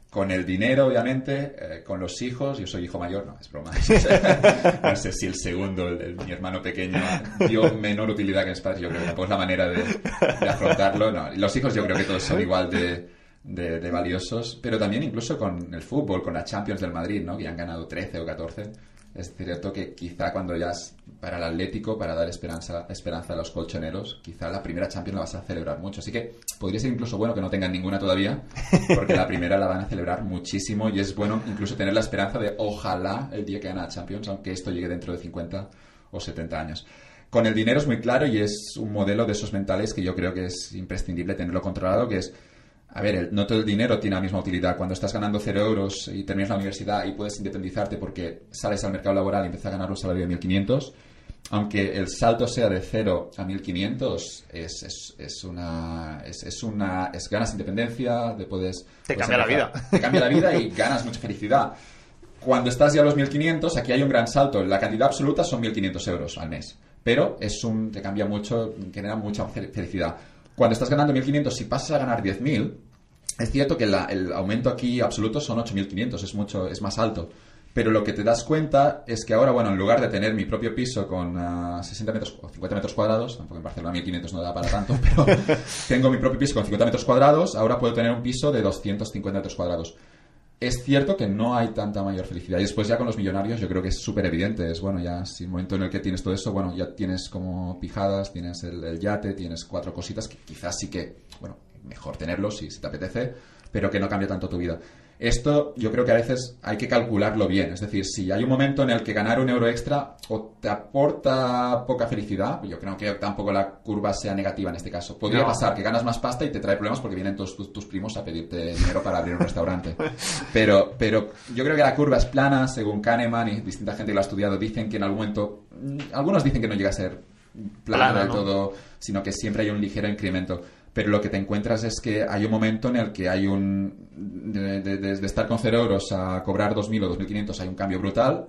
con el dinero, obviamente, eh, con los hijos. Yo soy hijo mayor, no, es broma. no sé si el segundo, el, el- mi hermano pequeño, dio menor utilidad que mis padres. Yo creo que tampoco es la manera de, de afrontarlo. No. Los hijos yo creo que todos son igual de, de- de valiosos, pero también incluso con el fútbol, con la Champions del Madrid, ¿no? que ya han ganado 13 o 14. Es cierto que quizá cuando ya es para el Atlético, para dar esperanza, esperanza a los colchoneros, quizá la primera Champions la vas a celebrar mucho. Así que podría ser incluso bueno que no tengan ninguna todavía, porque la primera la van a celebrar muchísimo y es bueno incluso tener la esperanza de ojalá el día que gana Champions, aunque esto llegue dentro de 50 o 70 años. Con el dinero es muy claro y es un modelo de esos mentales que yo creo que es imprescindible tenerlo controlado, que es a ver, el- no todo el dinero tiene la misma utilidad. Cuando estás ganando 0 euros y terminas la universidad y puedes independizarte porque sales al mercado laboral y empiezas a ganar un salario de 1.500, aunque el salto sea de 0 a 1500, es, es, es una. Es, es, una. Es, ganas independencia, de puedes. Te puedes cambia la vida. Te cambia la vida y ganas mucha felicidad. Cuando estás ya a los 1500, aquí hay un gran salto. La cantidad absoluta son 1500 euros al mes. Pero es un. Te cambia mucho, genera mucha fel- felicidad. Cuando estás ganando 1500, si pasas a ganar 10.000, es cierto que la- el aumento aquí absoluto son 8.500, es mucho, es más alto. Pero lo que te das cuenta es que ahora, bueno, en lugar de tener mi propio piso con ah, 60 metros o 50 metros cuadrados, tampoco en Barcelona 1500 no da para tanto, pero tengo mi propio piso con 50 metros cuadrados, ahora puedo tener un piso de 250 metros cuadrados. Es cierto que no hay tanta mayor felicidad. Y después ya con los millonarios yo creo que es súper evidente. Es bueno, ya si el momento en el que tienes todo eso, bueno, ya tienes como pijadas, tienes el, yate, tienes cuatro cositas que quizás sí que, bueno, mejor tenerlos si, si te apetece, pero que no cambia tanto tu vida. Esto yo creo que a veces hay que calcularlo bien. Es decir, si hay un momento en el que ganar un euro extra o te aporta poca felicidad, yo creo que tampoco la curva sea negativa en este caso. Podría No. pasar que ganas más pasta y te trae problemas porque vienen todos tus, tus primos a pedirte dinero para abrir un restaurante. Pero, pero yo creo que la curva es plana, según Kahneman y distinta gente que lo ha estudiado, dicen que en algún momento, algunos dicen que no llega a ser plano Plana, del ¿no? todo, sino que siempre hay un ligero incremento. Pero lo que te encuentras es que hay un momento en el que hay un. De, de- de- de estar con 0 euros a cobrar 2.000 o 2.500 hay un cambio brutal,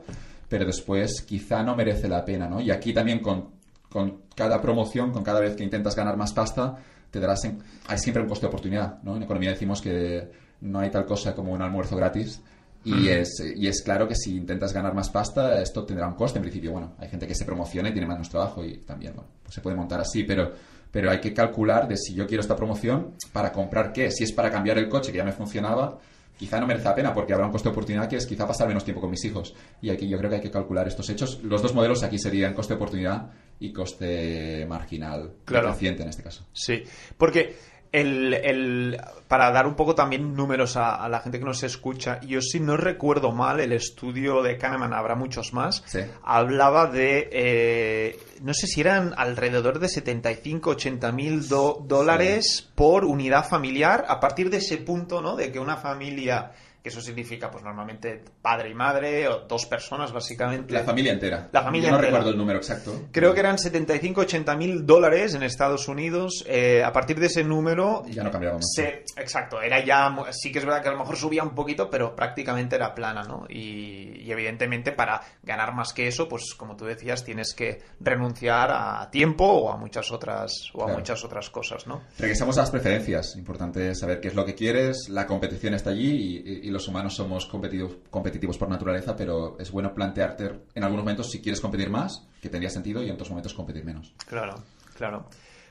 pero después quizá no merece la pena, ¿no? Y aquí también con, con cada promoción, con cada vez que intentas ganar más pasta, te darás. en- hay siempre un coste de oportunidad, ¿no? En economía decimos que no hay tal cosa como un almuerzo gratis. Y es, y es claro que si intentas ganar más pasta, esto tendrá un coste en principio. Bueno, hay gente que se promociona y tiene menos trabajo y también, bueno, pues se puede montar así, pero, pero hay que calcular de si yo quiero esta promoción, para comprar qué. Si es para cambiar el coche que ya me funcionaba, quizá no merece la pena porque habrá un coste de oportunidad que es quizá pasar menos tiempo con mis hijos. Y aquí yo creo que hay que calcular estos hechos. Los dos modelos aquí serían coste de oportunidad y coste marginal, Claro. creciente en este caso. Sí, porque el, el- para dar un poco también números a, a la gente que nos escucha, yo si no recuerdo mal, el estudio de Kahneman, habrá muchos más, Sí. hablaba de, eh, no sé si eran alrededor de 75, 80 mil dólares por unidad familiar, a partir de ese punto, ¿no? De que una familia, que eso significa pues normalmente padre y madre, o dos personas básicamente. La familia entera. La familia Yo no entera. recuerdo el número exacto. Creo que eran 75, 80 mil dólares en Estados Unidos. Eh, a partir de ese número, Ya no cambiaba mucho. se- exacto, era ya, sí que es verdad que a lo mejor subía un poquito, pero prácticamente era plana, ¿no? Y, y evidentemente para ganar más que eso, pues como tú decías, tienes que renunciar a tiempo o a muchas otras, o a Claro. muchas otras cosas, ¿no? Regresamos a las preferencias. Importante saber qué es lo que quieres. La competición está allí y, y- y los humanos somos competitivos, competitivos por naturaleza, pero es bueno plantearte en algunos momentos si quieres competir más, que tendría sentido, y en otros momentos competir menos. Claro, claro.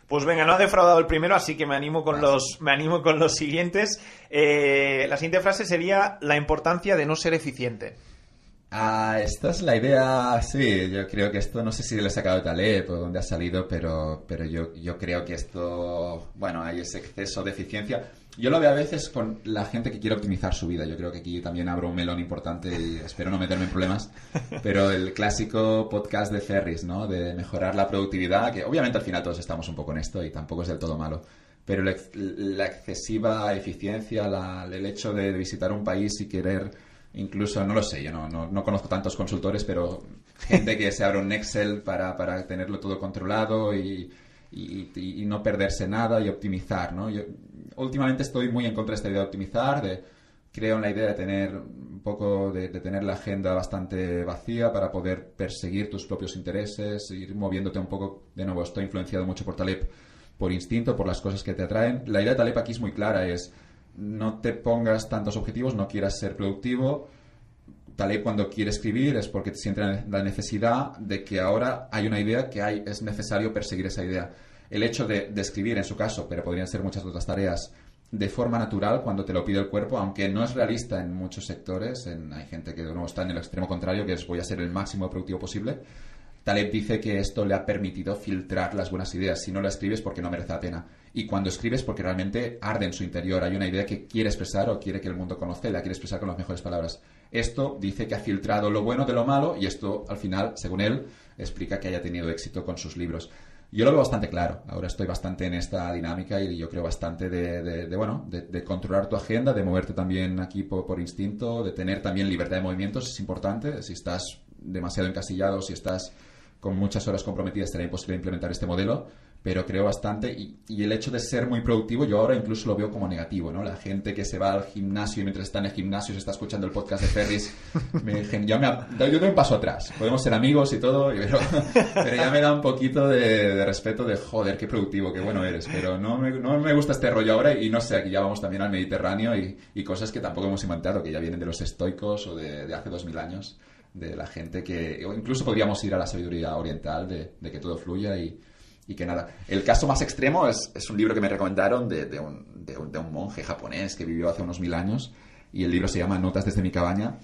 Pues venga, no ha defraudado el primero, así que me animo con los, me animo con los siguientes. Eh, la siguiente frase sería la importancia de no ser eficiente. Ah, esta es la idea, sí, yo creo que esto, no sé si lo he sacado de Taleb o dónde ha salido, pero, pero yo, yo creo que esto, bueno, hay ese exceso de eficiencia. Yo lo veo a veces con la gente que quiere optimizar su vida. Yo creo que aquí también abro un melón importante y espero no meterme en problemas. Pero el clásico podcast de Ferris, ¿no? De mejorar la productividad, que obviamente al final todos estamos un poco en esto y tampoco es del todo malo. Pero la, la excesiva eficiencia, la- el hecho de visitar un país y querer incluso, no lo sé, yo no, no, no conozco tantos consultores, pero gente que se abre un Excel para, para tenerlo todo controlado y, y- y no perderse nada y optimizar, ¿no? Yo últimamente estoy muy en contra de esta idea de optimizar, de creo en la idea de tener un poco de, tener la agenda bastante vacía para poder perseguir tus propios intereses, ir moviéndote un poco, de nuevo, estoy influenciado mucho por Taleb por instinto, por las cosas que te atraen. La idea de Taleb aquí es muy clara, es no te pongas tantos objetivos, no quieras ser productivo. Taleb cuando quiere escribir es porque siente la necesidad de que ahora hay una idea que hay, es necesario perseguir esa idea. El hecho de, escribir, en su caso, pero podrían ser muchas otras tareas, de forma natural cuando te lo pide el cuerpo, aunque no es realista en muchos sectores, en- hay gente que de nuevo está en el extremo contrario, que es voy a ser el máximo productivo posible. Taleb dice que esto le ha permitido filtrar las buenas ideas. Si no la escribes porque no merece la pena. Y cuando escribes porque realmente arde en su interior. Hay una idea que quiere expresar o quiere que el mundo conozca la quiere expresar con las mejores palabras. Esto dice que ha filtrado lo bueno de lo malo y esto al final, según él, explica que haya tenido éxito con sus libros. Yo lo veo bastante claro. Ahora estoy bastante en esta dinámica y yo creo bastante de, de- de, bueno, de, controlar tu agenda, de moverte también aquí por, por instinto, de tener también libertad de movimientos. Es importante. Si estás demasiado encasillado, si estás con muchas horas comprometidas será imposible implementar este modelo, pero creo bastante y, y, el hecho de ser muy productivo yo ahora incluso lo veo como negativo, ¿no? La gente que se va al gimnasio y mientras está en el gimnasio se está escuchando el podcast de Ferris, me, ya me, yo doy un paso atrás. Podemos ser amigos y todo, pero, pero ya me da un poquito de, de, respeto de, joder, qué productivo, qué bueno eres, pero no me, no me gusta este rollo ahora y no sé, aquí ya vamos también al Mediterráneo y, y cosas que tampoco hemos inventado, que ya vienen de los estoicos o de, de hace dos mil años de la gente que, o incluso podríamos ir a la sabiduría oriental de, de que todo fluya y, y, que nada. El caso más extremo es, es un libro que me recomendaron de, de, un, de, un, de, un, monje japonés que vivió hace unos mil años y el libro se llama Notas desde mi cabaña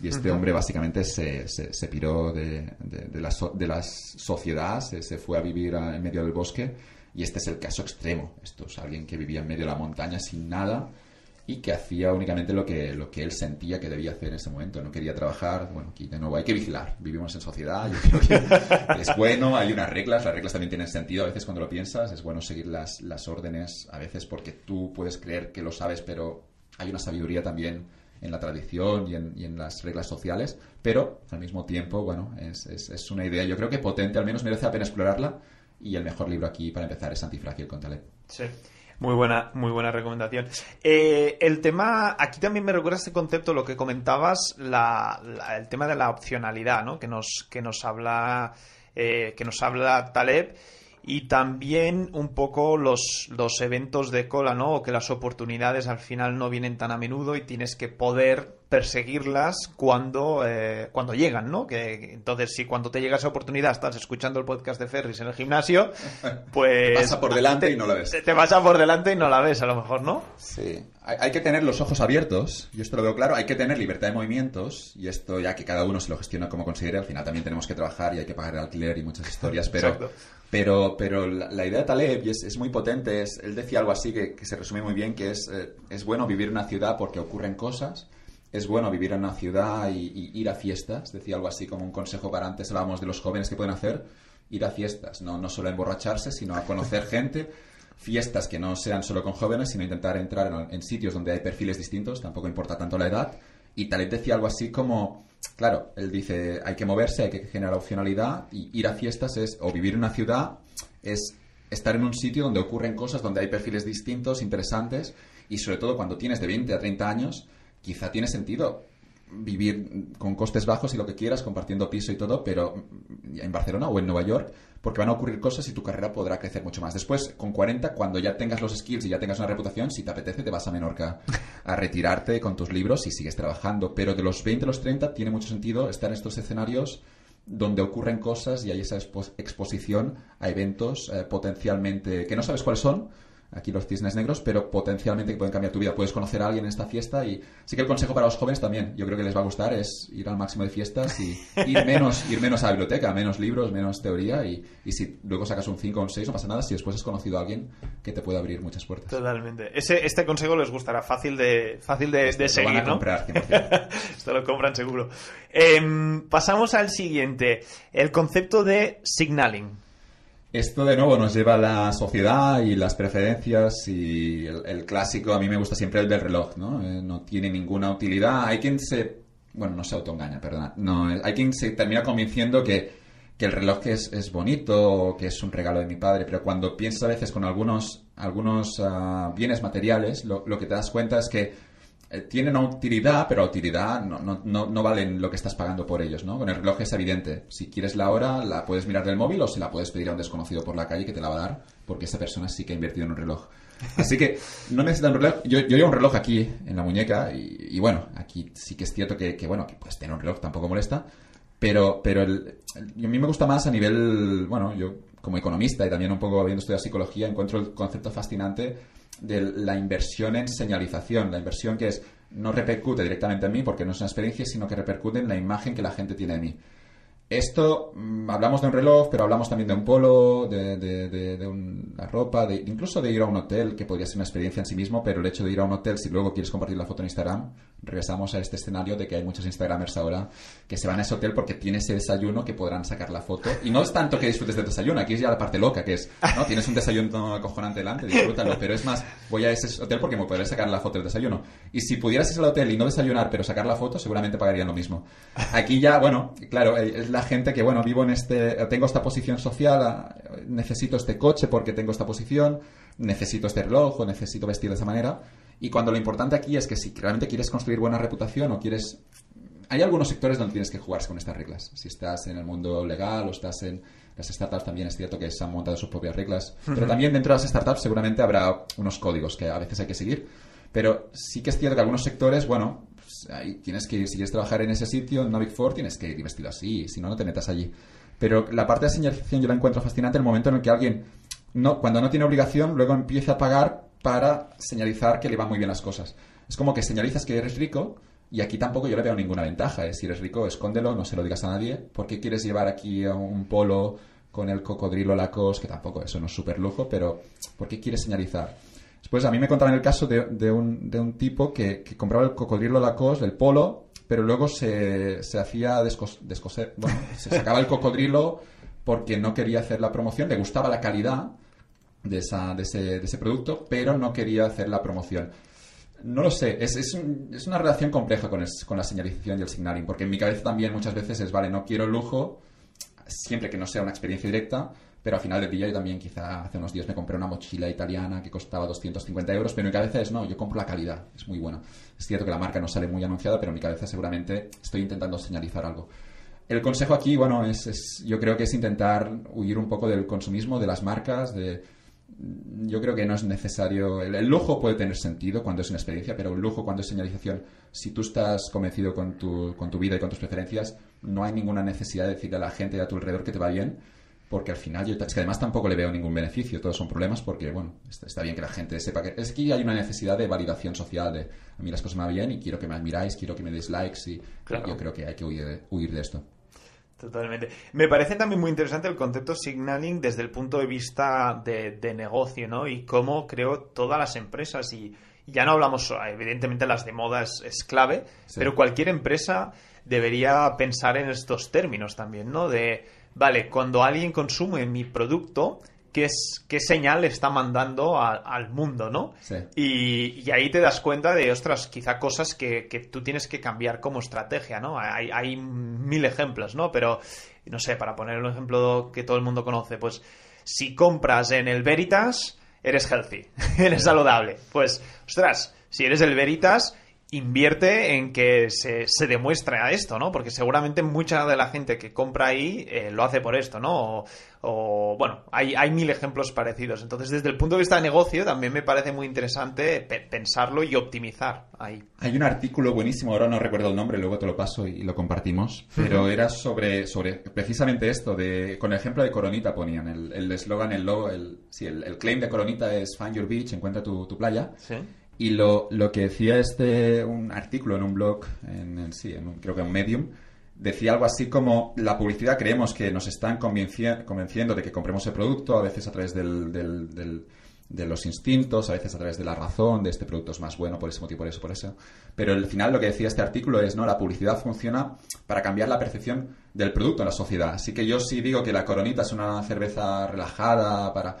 y este uh -huh. hombre básicamente se, se, se piró de, de, la so, de las sociedades, se, se, fue a vivir a, en medio del bosque y este es el caso extremo. Esto es alguien que vivía en medio de la montaña sin nada y que hacía únicamente lo que, lo que él sentía que debía hacer en ese momento. No quería trabajar. Bueno, aquí de nuevo hay que vigilar. Vivimos en sociedad. Yo creo que es bueno. Hay unas reglas. Las reglas también tienen sentido. A veces cuando lo piensas es bueno seguir las, las órdenes. A veces porque tú puedes creer que lo sabes, pero hay una sabiduría también en la tradición y en, y en las reglas sociales. Pero al mismo tiempo, bueno, es, es, es, una idea yo creo que potente. Al menos merece la pena explorarla. Y el mejor libro aquí para empezar es Antifrágil con Taleb. Sí. Muy buena, muy buena recomendación. Eh, el tema, aquí también me recuerda este concepto, lo que comentabas, la, la, el tema de la opcionalidad, ¿no? Que nos, que nos habla, eh, que nos habla Taleb y también un poco los, los eventos de cola, ¿no? O que las oportunidades al final no vienen tan a menudo y tienes que poder perseguirlas cuando, eh, cuando llegan, ¿no? Que, entonces, si cuando te llega esa oportunidad estás escuchando el podcast de Ferris en el gimnasio, pues... Te pasa por delante te, y no la ves. Te, te, pasa por delante y no la ves, a lo mejor, ¿no? Sí. Hay, hay, que tener los ojos abiertos, yo esto lo veo claro, hay que tener libertad de movimientos, y esto ya que cada uno se lo gestiona como considere, al final también tenemos que trabajar y hay que pagar el alquiler y muchas historias, pero... Pero, pero la, la, idea de Taleb es, es muy potente. Es, él decía algo así que, que, se resume muy bien, que es, eh, es bueno vivir en una ciudad porque ocurren cosas, es bueno vivir en una ciudad y, y, ir a fiestas. Decía algo así como un consejo para antes hablábamos de los jóvenes que pueden hacer, ir a fiestas, no, no solo a emborracharse, sino a conocer gente. Fiestas que no sean solo con jóvenes, sino intentar entrar en, en sitios donde hay perfiles distintos, tampoco importa tanto la edad. Y Taleb decía algo así como, claro, él dice, hay que moverse, hay que generar opcionalidad y ir a fiestas es, o vivir en una ciudad, es estar en un sitio donde ocurren cosas, donde hay perfiles distintos, interesantes y sobre todo cuando tienes de 20 a 30 años, quizá tiene sentido vivir con costes bajos y lo que quieras, compartiendo piso y todo, pero en Barcelona o en Nueva York, porque van a ocurrir cosas y tu carrera podrá crecer mucho más. Después, con 40, cuando ya tengas los skills y ya tengas una reputación, si te apetece, te vas a Menorca a retirarte con tus libros y sigues trabajando. Pero de los 20 a los 30 tiene mucho sentido estar en estos escenarios donde ocurren cosas y hay esa expo exposición a eventos eh, potencialmente que no sabes cuáles son, aquí los cisnes negros, pero potencialmente que pueden cambiar tu vida. Puedes conocer a alguien en esta fiesta y sí que el consejo para los jóvenes también, yo creo que les va a gustar, es ir al máximo de fiestas y ir menos, ir menos a la biblioteca, menos libros, menos teoría y, y si luego sacas un 5 o un 6 no pasa nada si después has conocido a alguien que te puede abrir muchas puertas. Totalmente. Ese, este consejo les gustará, fácil de, fácil de, este de seguir, van a ¿no? comprar, Esto lo compran seguro. Eh, pasamos al siguiente, el concepto de signaling. Esto de nuevo nos lleva a la sociedad y las preferencias y el, clásico, a mí me gusta siempre el del reloj, ¿no? Eh, no tiene ninguna utilidad. Hay quien se, bueno, no se autoengaña, perdona. No, hay quien se termina convenciendo que, que el reloj es, es bonito o que es un regalo de mi padre, pero cuando piensas a veces con algunos, algunos uh, bienes materiales, lo, lo que te das cuenta es que eh, tienen utilidad, pero utilidad no, no, no, no, valen lo que estás pagando por ellos, ¿no? Con el reloj es evidente. Si quieres la hora, la puedes mirar del móvil o se la puedes pedir a un desconocido por la calle que te la va a dar, porque esa persona sí que ha invertido en un reloj. Así que no necesitan un reloj. Yo, yo llevo un reloj aquí en la muñeca y, y, bueno, aquí sí que es cierto que, que, bueno, que puedes tener un reloj tampoco molesta, pero, pero el, el, a mí me gusta más a nivel, bueno, yo como economista y también un poco habiendo estudiado psicología, encuentro el concepto fascinante de la inversión en señalización, la inversión que es no repercute directamente en mí porque no es una experiencia, sino que repercute en la imagen que la gente tiene de mí. Esto, mmm, hablamos de un reloj, pero hablamos también de un polo, de, de, de, de una ropa, de, incluso de ir a un hotel, que podría ser una experiencia en sí mismo, pero el hecho de ir a un hotel, si luego quieres compartir la foto en Instagram, regresamos a este escenario de que hay muchos Instagramers ahora que se van a ese hotel porque tiene ese desayuno que podrán sacar la foto. Y no es tanto que disfrutes del desayuno, aquí es ya la parte loca, que es, ¿no? Tienes un desayuno acojonante delante, disfrútalo, pero es más, voy a ese hotel porque me podré sacar la foto del desayuno. Y si pudieras ir al hotel y no desayunar, pero sacar la foto, seguramente pagarían lo mismo. Aquí ya, bueno, claro, es la la gente que, bueno, vivo en este, tengo esta posición social, necesito este coche porque tengo esta posición, necesito este reloj o necesito vestir de esa manera. Y cuando lo importante aquí es que si realmente quieres construir buena reputación o quieres... Hay algunos sectores donde tienes que jugarse con estas reglas. Si estás en el mundo legal o estás en las startups, también es cierto que se han montado sus propias reglas. Pero también dentro de las startups seguramente habrá unos códigos que a veces hay que seguir. Pero sí que es cierto que algunos sectores, bueno, ahí tienes que ir, si quieres trabajar en ese sitio, en Navic 4, tienes que ir vestido así, si no, no te metas allí. Pero la parte de señalización yo la encuentro fascinante el momento en el que alguien, no, cuando no tiene obligación, luego empieza a pagar para señalizar que le van muy bien las cosas. Es como que señalizas que eres rico y aquí tampoco yo le veo ninguna ventaja. ¿eh? Si eres rico, escóndelo, no se lo digas a nadie. ¿Por qué quieres llevar aquí un polo con el cocodrilo Lacoste? Que tampoco, eso no es súper lujo, pero ¿por qué quieres señalizar? Después a mí me contaban el caso de, de, un, de un, tipo que, que, compraba el cocodrilo Lacoste, el polo, pero luego se, se hacía descoser, bueno, se sacaba el cocodrilo porque no quería hacer la promoción, le gustaba la calidad de, esa, de, ese, de ese producto, pero no quería hacer la promoción. No lo sé, es, es, un, es una relación compleja con, el, con, la señalización y el signaling, porque en mi cabeza también muchas veces es, vale, no quiero lujo, siempre que no sea una experiencia directa, pero al final del día yo también quizá hace unos días me compré una mochila italiana que costaba 250 euros, pero mi cabeza es, no, yo compro la calidad, es muy buena. Es cierto que la marca no sale muy anunciada, pero en mi cabeza seguramente estoy intentando señalizar algo. El consejo aquí, bueno, es, es yo creo que es intentar huir un poco del consumismo, de las marcas, de yo creo que no es necesario. El, lujo puede tener sentido cuando es una experiencia, pero el lujo cuando es señalización, si tú estás convencido con tu, con tu vida y con tus preferencias, no hay ninguna necesidad de decirle a la gente a tu alrededor que te va bien, porque al final yo es que además tampoco le veo ningún beneficio, todos son problemas porque, bueno, está, bien que la gente sepa que es que hay una necesidad de validación social, de a mí las cosas me van bien y quiero que me admiráis, quiero que me deis likes y yo creo que hay que huir, huir de esto. Totalmente. Me parece también muy interesante el concepto signaling desde el punto de vista de, negocio, ¿no? Y cómo creo todas las empresas, y ya no hablamos, evidentemente las de moda es, clave, pero cualquier empresa debería pensar en estos términos también, ¿no? De, vale, cuando alguien consume mi producto, qué, es, qué señal está mandando al mundo, ¿no? Y, ahí te das cuenta de, ostras, quizá cosas que, tú tienes que cambiar como estrategia, ¿no? Hay, hay, mil ejemplos, ¿no? Pero, no sé, para poner un ejemplo que todo el mundo conoce, pues si compras en el Veritas, eres healthy, eres saludable. Pues, ostras, si eres el Veritas invierte en que se, se demuestre a esto, ¿no? Porque seguramente mucha de la gente que compra ahí eh, lo hace por esto, ¿no? O, bueno, hay, hay mil ejemplos parecidos. Entonces, desde el punto de vista de negocio, también me parece muy interesante pensarlo y optimizar ahí. Hay un artículo buenísimo, ahora no recuerdo el nombre, luego te lo paso y lo compartimos, pero era sobre, sobre precisamente esto, de, con el ejemplo de Coronita ponían, el eslogan, el, logo, el, sí, el, el, claim de Coronita es Find Your Beach, encuentra tu, tu playa. Sí. Y lo, lo, que decía este, un artículo en un blog, en, sí, en creo que en Medium, decía algo así como la publicidad creemos que nos están convenciendo de que compremos el producto, a veces a través del, del, de los instintos, a veces a través de la razón, de este producto es más bueno por ese motivo, por eso, por eso. Pero al final lo que decía este artículo es, no, la publicidad funciona para cambiar la percepción del producto en la sociedad. Así que yo sí digo que la coronita es una cerveza relajada para...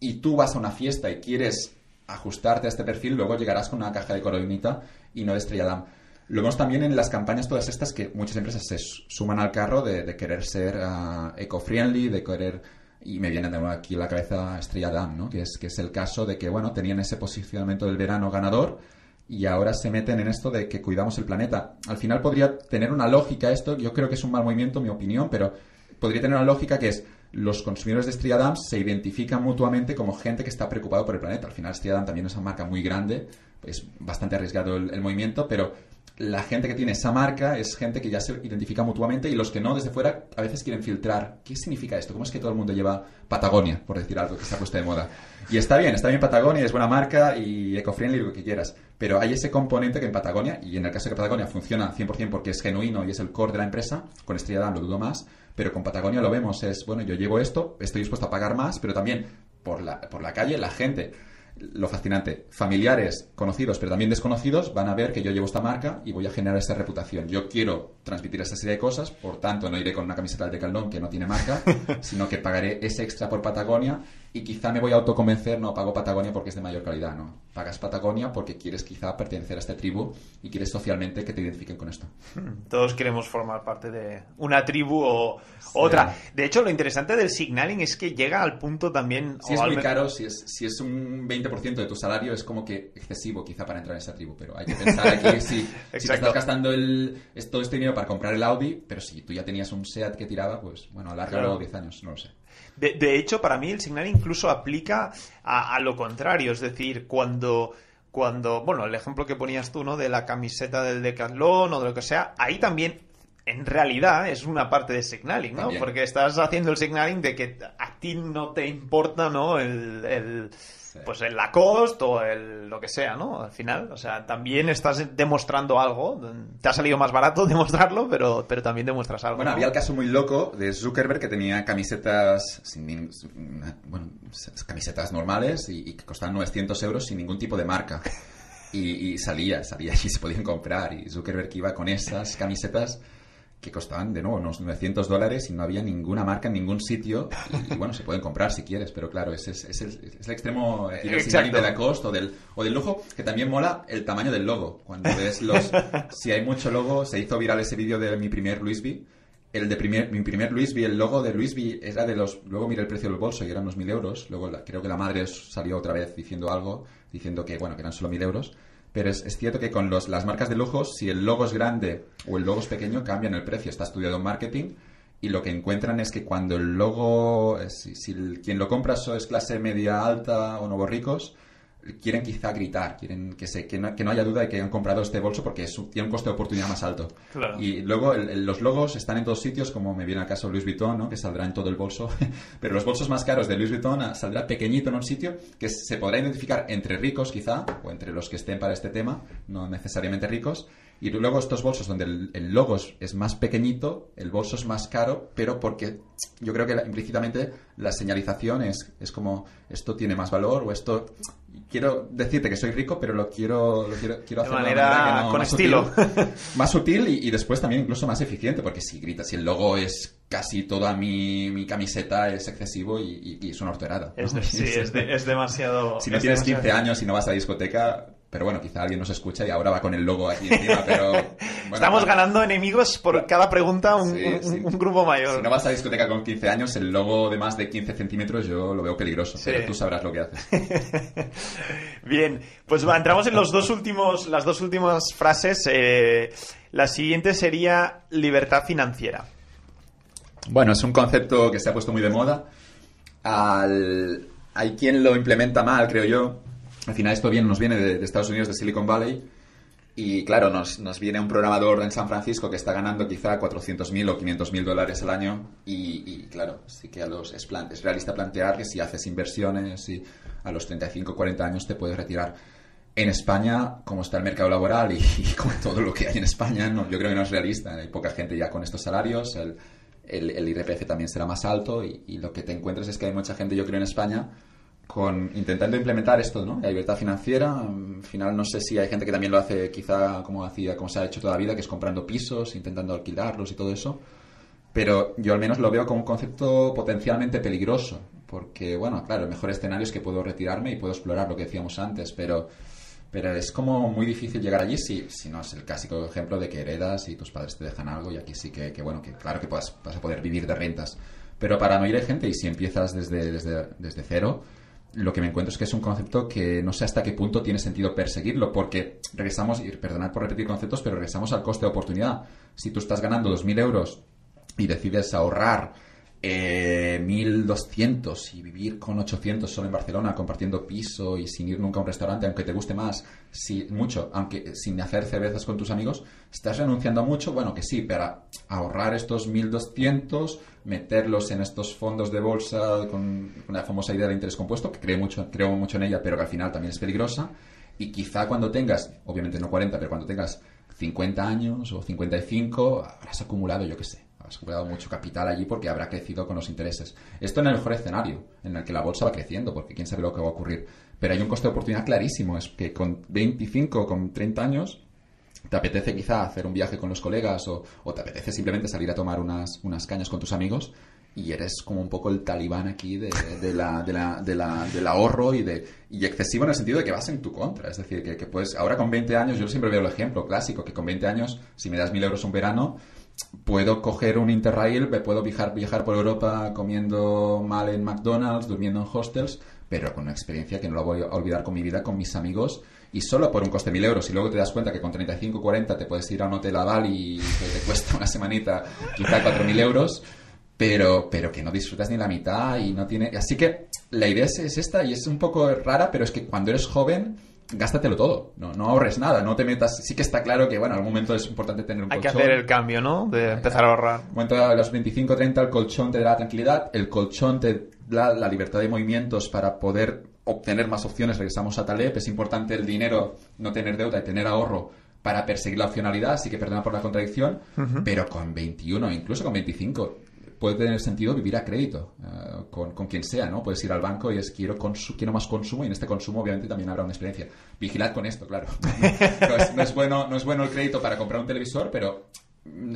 Y tú vas a una fiesta y quieres ajustarte a este perfil, luego llegarás con una caja de coronita y no de Estrella Damm. Lo vemos también en las campañas todas estas que muchas empresas se suman al carro de, querer ser uh, eco-friendly, de querer... Y me viene de nuevo aquí la cabeza Estrella Damm, ¿no? Que es, que es el caso de que, bueno, tenían ese posicionamiento del verano ganador y ahora se meten en esto de que cuidamos el planeta. Al final podría tener una lógica esto, yo creo que es un mal movimiento, mi opinión, pero podría tener una lógica que es los consumidores de Estrella se identifican mutuamente como gente que está preocupado por el planeta. Al final Estrella también es una marca muy grande, es bastante arriesgado el, movimiento, pero la gente que tiene esa marca es gente que ya se identifica mutuamente y los que no desde fuera a veces quieren filtrar. ¿Qué significa esto? ¿Cómo es que todo el mundo lleva Patagonia, por decir algo que se ha puesto de moda? Y está bien, está bien Patagonia, es buena marca y eco-friendly, lo que quieras. Pero hay ese componente que en Patagonia, y en el caso de que Patagonia funciona 100% porque es genuino y es el core de la empresa, con Estrella Damm lo dudo más, pero con Patagonia lo vemos, es, bueno, yo llevo esto, estoy dispuesto a pagar más, pero también por la, por la calle la gente, lo fascinante, familiares, conocidos, pero también desconocidos, van a ver que yo llevo esta marca y voy a generar esa reputación. Yo quiero transmitir esta serie de cosas, por tanto no iré con una camiseta de Caldón que no tiene marca, sino que pagaré ese extra por Patagonia y quizá me voy a autoconvencer, no, pago Patagonia porque es de mayor calidad, ¿no? pagas Patagonia porque quieres quizá pertenecer a esta tribu y quieres socialmente que te identifiquen con esto. Todos queremos formar parte de una tribu o otra. De hecho, lo interesante del signaling es que llega al punto también... Si es muy caro, si es, si es un 20% de tu salario, es como que excesivo quizá para entrar en esa tribu, pero hay que pensar aquí si, si te estás gastando el, todo este dinero para comprar el Audi, pero si tú ya tenías un SEAT que tiraba, pues bueno, alárgalo 10 años, no lo sé. De, hecho, para mí el signaling incluso aplica a, lo contrario, es decir, cuando cuando, bueno, el ejemplo que ponías tú, ¿no? De la camiseta del Decathlon o de lo que sea, ahí también en realidad es una parte de signaling, ¿no? Porque estás haciendo el signaling de que a ti no te importa, ¿no? el, pues el Lacoste o el lo que sea, ¿no? Al final, o sea, también estás demostrando algo. Te ha salido más barato demostrarlo, pero, pero también demuestras algo. Bueno, había el caso muy loco de Zuckerberg que tenía camisetas sin, bueno, camisetas normales y, que costaban 900 euros sin ningún tipo de marca. Y, y salía, salía y se podían comprar. Y Zuckerberg iba con esas camisetas que costaban de nuevo unos 900 dólares y no había ninguna marca en ningún sitio. Y, bueno, se pueden comprar si quieres, pero claro, ese es, el, extremo eh, de la costa o del, o del lujo, que también mola el tamaño del logo. Cuando ves los. si hay mucho logo, se hizo viral ese vídeo de mi primer Louis V. El de primer, mi primer Louis V, el logo de Louis V era de los. Luego miré el precio del bolso y eran unos mil euros. Luego creo que la madre salió otra vez diciendo algo, diciendo que, bueno, que eran solo mil euros pero es, cierto que con los, las marcas de lujo, si el logo es grande o el logo es pequeño, cambian el precio. Está estudiado en marketing y lo que encuentran es que cuando el logo, si, quien lo compra es clase media alta o nuevos ricos, quieren quizá gritar, quieren que, se, que, no, que no haya duda de que han comprado este bolso porque es, tiene un coste de oportunidad más alto. Y luego los logos están en todos sitios, como me viene al caso Louis Vuitton, ¿no? que saldrá en todo el bolso, pero los bolsos más caros de Louis Vuitton ah, saldrá pequeñito en un sitio que se podrá identificar entre ricos quizá, o entre los que estén para este tema, no necesariamente ricos, y luego estos bolsos donde el, logo es, más pequeñito, el bolso es más caro, pero porque yo creo que implícitamente la señalización es, es como esto tiene más valor o esto quiero decirte que soy rico, pero lo quiero, lo quiero, quiero hacer de manera, con estilo. más sutil y, después también incluso más eficiente, porque si gritas, si el logo es casi toda mi, mi camiseta, es excesivo y, y, es una orterada. Es, sí, es, demasiado. Si no tienes 15 años y no vas a la discoteca, pero bueno, quizá alguien nos escucha y ahora va con el logo aquí encima, pero... Estamos ganando enemigos por cada pregunta un, grupo mayor. Si no vas a discoteca con 15 años, el logo de más de 15 centímetros yo lo veo peligroso, pero tú sabrás lo que haces. Bien, pues entramos en los dos últimos, las dos últimas frases. Eh, la siguiente sería libertad financiera. Bueno, es un concepto que se ha puesto muy de moda. Hay quien lo implementa mal, creo yo al final esto bien, nos viene de, Estados Unidos, de Silicon Valley, y claro, nos, nos, viene un programador en San Francisco que está ganando quizá 400.000 o 500.000 dólares al año y, claro, sí que a los, es, es realista plantear que si haces inversiones y a los 35 40 años te puedes retirar. En España, como está el mercado laboral y, como todo lo que hay en España, no, yo creo que no es realista. Hay poca gente ya con estos salarios, el, el, el IRPF también será más alto y, y lo que te encuentras es que hay mucha gente, yo creo, en España con intentando implementar esto, ¿no? La libertad financiera. Al final no sé si hay gente que también lo hace quizá como hacía, como se ha hecho toda la vida, que es comprando pisos, intentando alquilarlos y todo eso. Pero yo al menos lo veo como un concepto potencialmente peligroso, porque bueno, claro, el mejor escenario es que puedo retirarme y puedo explorar lo que decíamos antes, pero pero es como muy difícil llegar allí si, si no es el clásico ejemplo de que heredas y tus padres te dejan algo y aquí sí que, que bueno, que claro que vas, vas a poder vivir de rentas. Pero para no ir de gente y si empiezas desde, desde, desde cero, lo que me encuentro es que es un concepto que no sé hasta qué punto tiene sentido perseguirlo, porque regresamos, y perdonad por repetir conceptos, pero regresamos al coste de oportunidad. Si tú estás ganando 2.000 euros y decides ahorrar eh, 1.200 y vivir con 800 solo en Barcelona, compartiendo piso y sin ir nunca a un restaurante, aunque te guste más, si, mucho, aunque sin hacer cervezas con tus amigos, estás renunciando a mucho, bueno, que sí, para ahorrar estos 1.200, meterlos en estos fondos de bolsa con, la famosa idea de interés compuesto, que creo mucho, creo mucho en ella, pero que al final también es peligrosa, y quizá cuando tengas, obviamente no 40, pero cuando tengas 50 años o 55, habrás acumulado, yo qué sé, has acumulado mucho capital allí porque habrá crecido con los intereses. Esto en el mejor escenario, en el que la bolsa va creciendo, porque quién sabe lo que va a ocurrir. Pero hay un coste de oportunidad clarísimo, es que con 25 o con 30 años te apetece quizá hacer un viaje con los colegas o, te apetece simplemente salir a tomar unas, unas cañas con tus amigos y eres como un poco el talibán aquí de, la, del ahorro y, de, y excesivo en el sentido de que vas en tu contra. Es decir, que, que pues ahora con 20 años, yo siempre veo el ejemplo clásico, que con 20 años, si me das 1.000 euros un verano, puedo coger un Interrail, me puedo viajar, viajar por Europa comiendo mal en McDonald's, durmiendo en hostels, pero con una experiencia que no la voy a olvidar con mi vida, con mis amigos, y solo por un coste de 1.000 euros. Y luego te das cuenta que con 35 40 te puedes ir a un hotel a Bali que te cuesta una semanita quizá 4.000 euros, pero, pero que no disfrutas ni la mitad y no tiene... Así que la idea es, es esta y es un poco rara, pero es que cuando eres joven gástatelo todo, no, no ahorres nada, no te metas. Sí que está claro que, bueno, en algún momento es importante tener un Hay colchón. que hacer el cambio, ¿no? De empezar a ahorrar. A los 25, 30, el colchón te da la tranquilidad, el colchón te da la libertad de movimientos para poder obtener más opciones. Regresamos a Taleb, es importante el dinero, no tener deuda y tener ahorro para perseguir la opcionalidad, así que perdona por la contradicción, pero con 21, incluso con 25, puede tener sentido vivir a crédito eh, con, con, quien sea, ¿no? Puedes ir al banco y es quiero, quiero más consumo y en este consumo obviamente también habrá una experiencia. Vigilad con esto, claro. no, es, bueno, no es bueno el crédito para comprar un televisor, pero